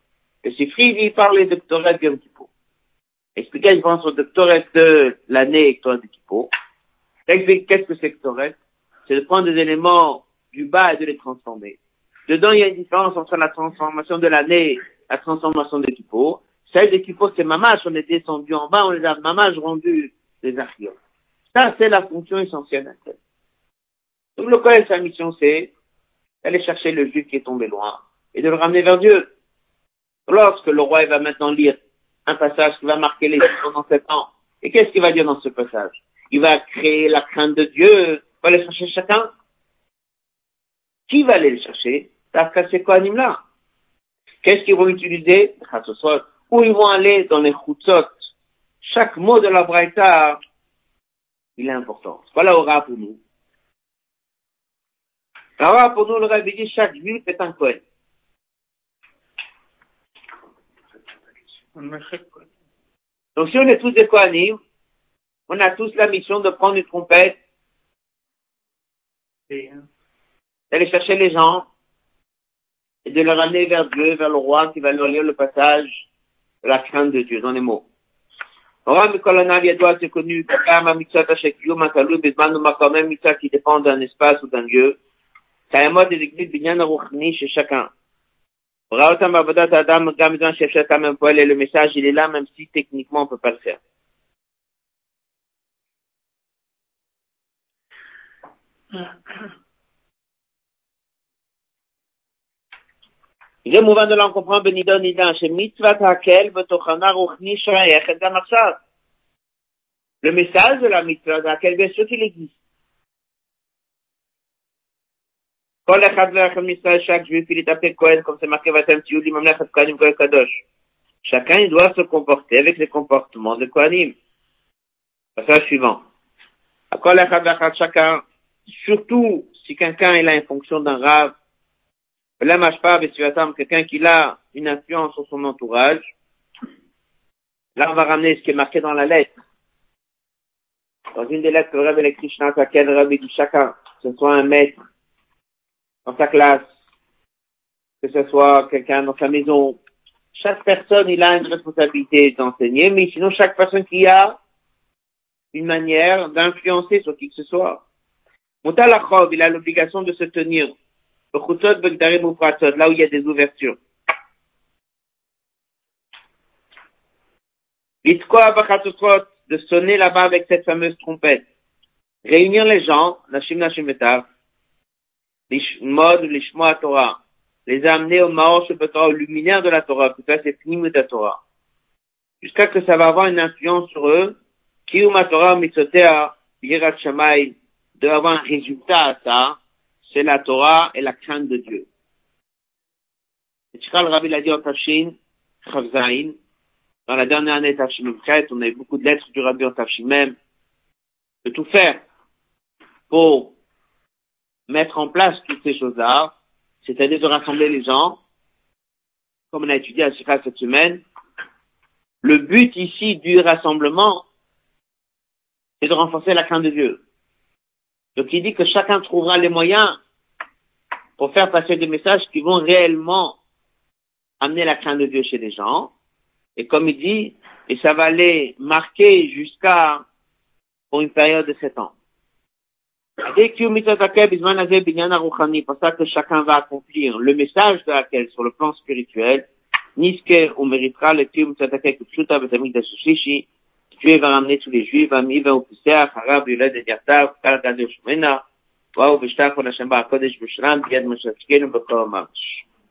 Et c'est Fridi, parlait de Ktoret Yom Kippur. Expliquer, je pense, au Ktoret de l'année Ktoret de Kippur. Qu'est-ce que c'est Ktoret? c'est de prendre des éléments du bas et de les transformer. Dedans, il y a une différence entre la transformation de l'année la transformation des Kippour. Celle des Kippour, c'est Mamash, on est descendu en bas, on les a Mamash rendu des archéologues. Ça, c'est la fonction essentielle d'un tel. Donc le Kohen, sa mission, c'est d'aller chercher le juif qui est tombé loin et de le ramener vers Dieu. Lorsque le roi va maintenant lire un passage qui va marquer les pendant sept ans, et qu'est-ce qu'il va dire dans ce passage? Il va créer la crainte de Dieu, il va aller chercher chacun. Qui va aller le chercher? Ces Kohanim là. Qu'est-ce qu'ils vont utiliser? Où ils vont aller dans les chutzot? Chaque mot de la braïta, il est important. Voilà aura pour nous. Alors, pour nous, le Rabbi dit, chaque juif est un Kohen. Donc, si on est tous des Kohanim, on a tous la mission de prendre une trompette, hein. d'aller chercher les gens. Et de les ramener vers Dieu, vers le roi qui va leur lire le passage de la crainte de Dieu, dans les mots. זה מובן de l'on comprend בנידון נידן שמצוות הקל בתוכנה רוחני שייכת גם עכשיו. Le message de la mitzvah de laquelle bien sûr qu'il existe. כל אחד ואחד מישראל chaque juif il est appelé Kohen comme c'est marqué Vatem Tiouli Mamlechat Kohanim Kohen Kadosh. Chacun il doit se comporter avec les comportements de Kohanim. Passage suivant. כל אחד ואחד chacun, surtout si quelqu'un il a une fonction d'un rave, là quelqu'un qui a une influence sur son entourage, là on va ramener ce qui est marqué dans la lettre. Dans une des lettres que le Rabbi écrit, le Rabbi dit chacun, que ce soit un maître, dans sa classe, que ce soit quelqu'un dans sa maison. Chaque personne, il a une responsabilité d'enseigner, mais sinon chaque personne qui a une manière d'influencer sur qui que ce soit. Moutalachov, il a l'obligation de se tenir. Là où il y a des ouvertures. de sonner là-bas avec cette fameuse trompette. Réunir les gens, Nashim Nashim Etar, l'ishma Torah, les amener au Maor au luminaire de la Torah, tout ça c'est Pnim de la Torah. Jusqu'à que ça va avoir une influence sur eux, ma Torah mitzotea, yirat shamay, de avoir un résultat à ça, c'est la Torah et la crainte de Dieu. Et le Rabbi l'a dit en Tafshin, dans la dernière année Tafshin on a eu beaucoup de lettres du Rabbi en Tafshin même, de tout faire pour mettre en place toutes ces choses-là, c'est-à-dire de rassembler les gens, comme on a étudié à Sikha cette semaine. Le but ici du rassemblement, c'est de renforcer la crainte de Dieu. Donc il dit que chacun trouvera les moyens pour faire passer des messages qui vont réellement amener la crainte de Dieu chez les gens. Et comme il dit, et ça va les marquer jusqu'à pour une période de sept ans. Pour ça que chacun va accomplir le message de laquelle sur le plan spirituel, Niske, on méritera le Tium Tzadakeh Kupshuta Betamik Dashishishi, שוויב ערם נצו די שוויב ערם איבא ופיסח, הרב יולד את יחתיו, קל גדו שמינה, וואו ושטח ולשם בה הקודש בשרם, ביד משתקינו בכל ממש.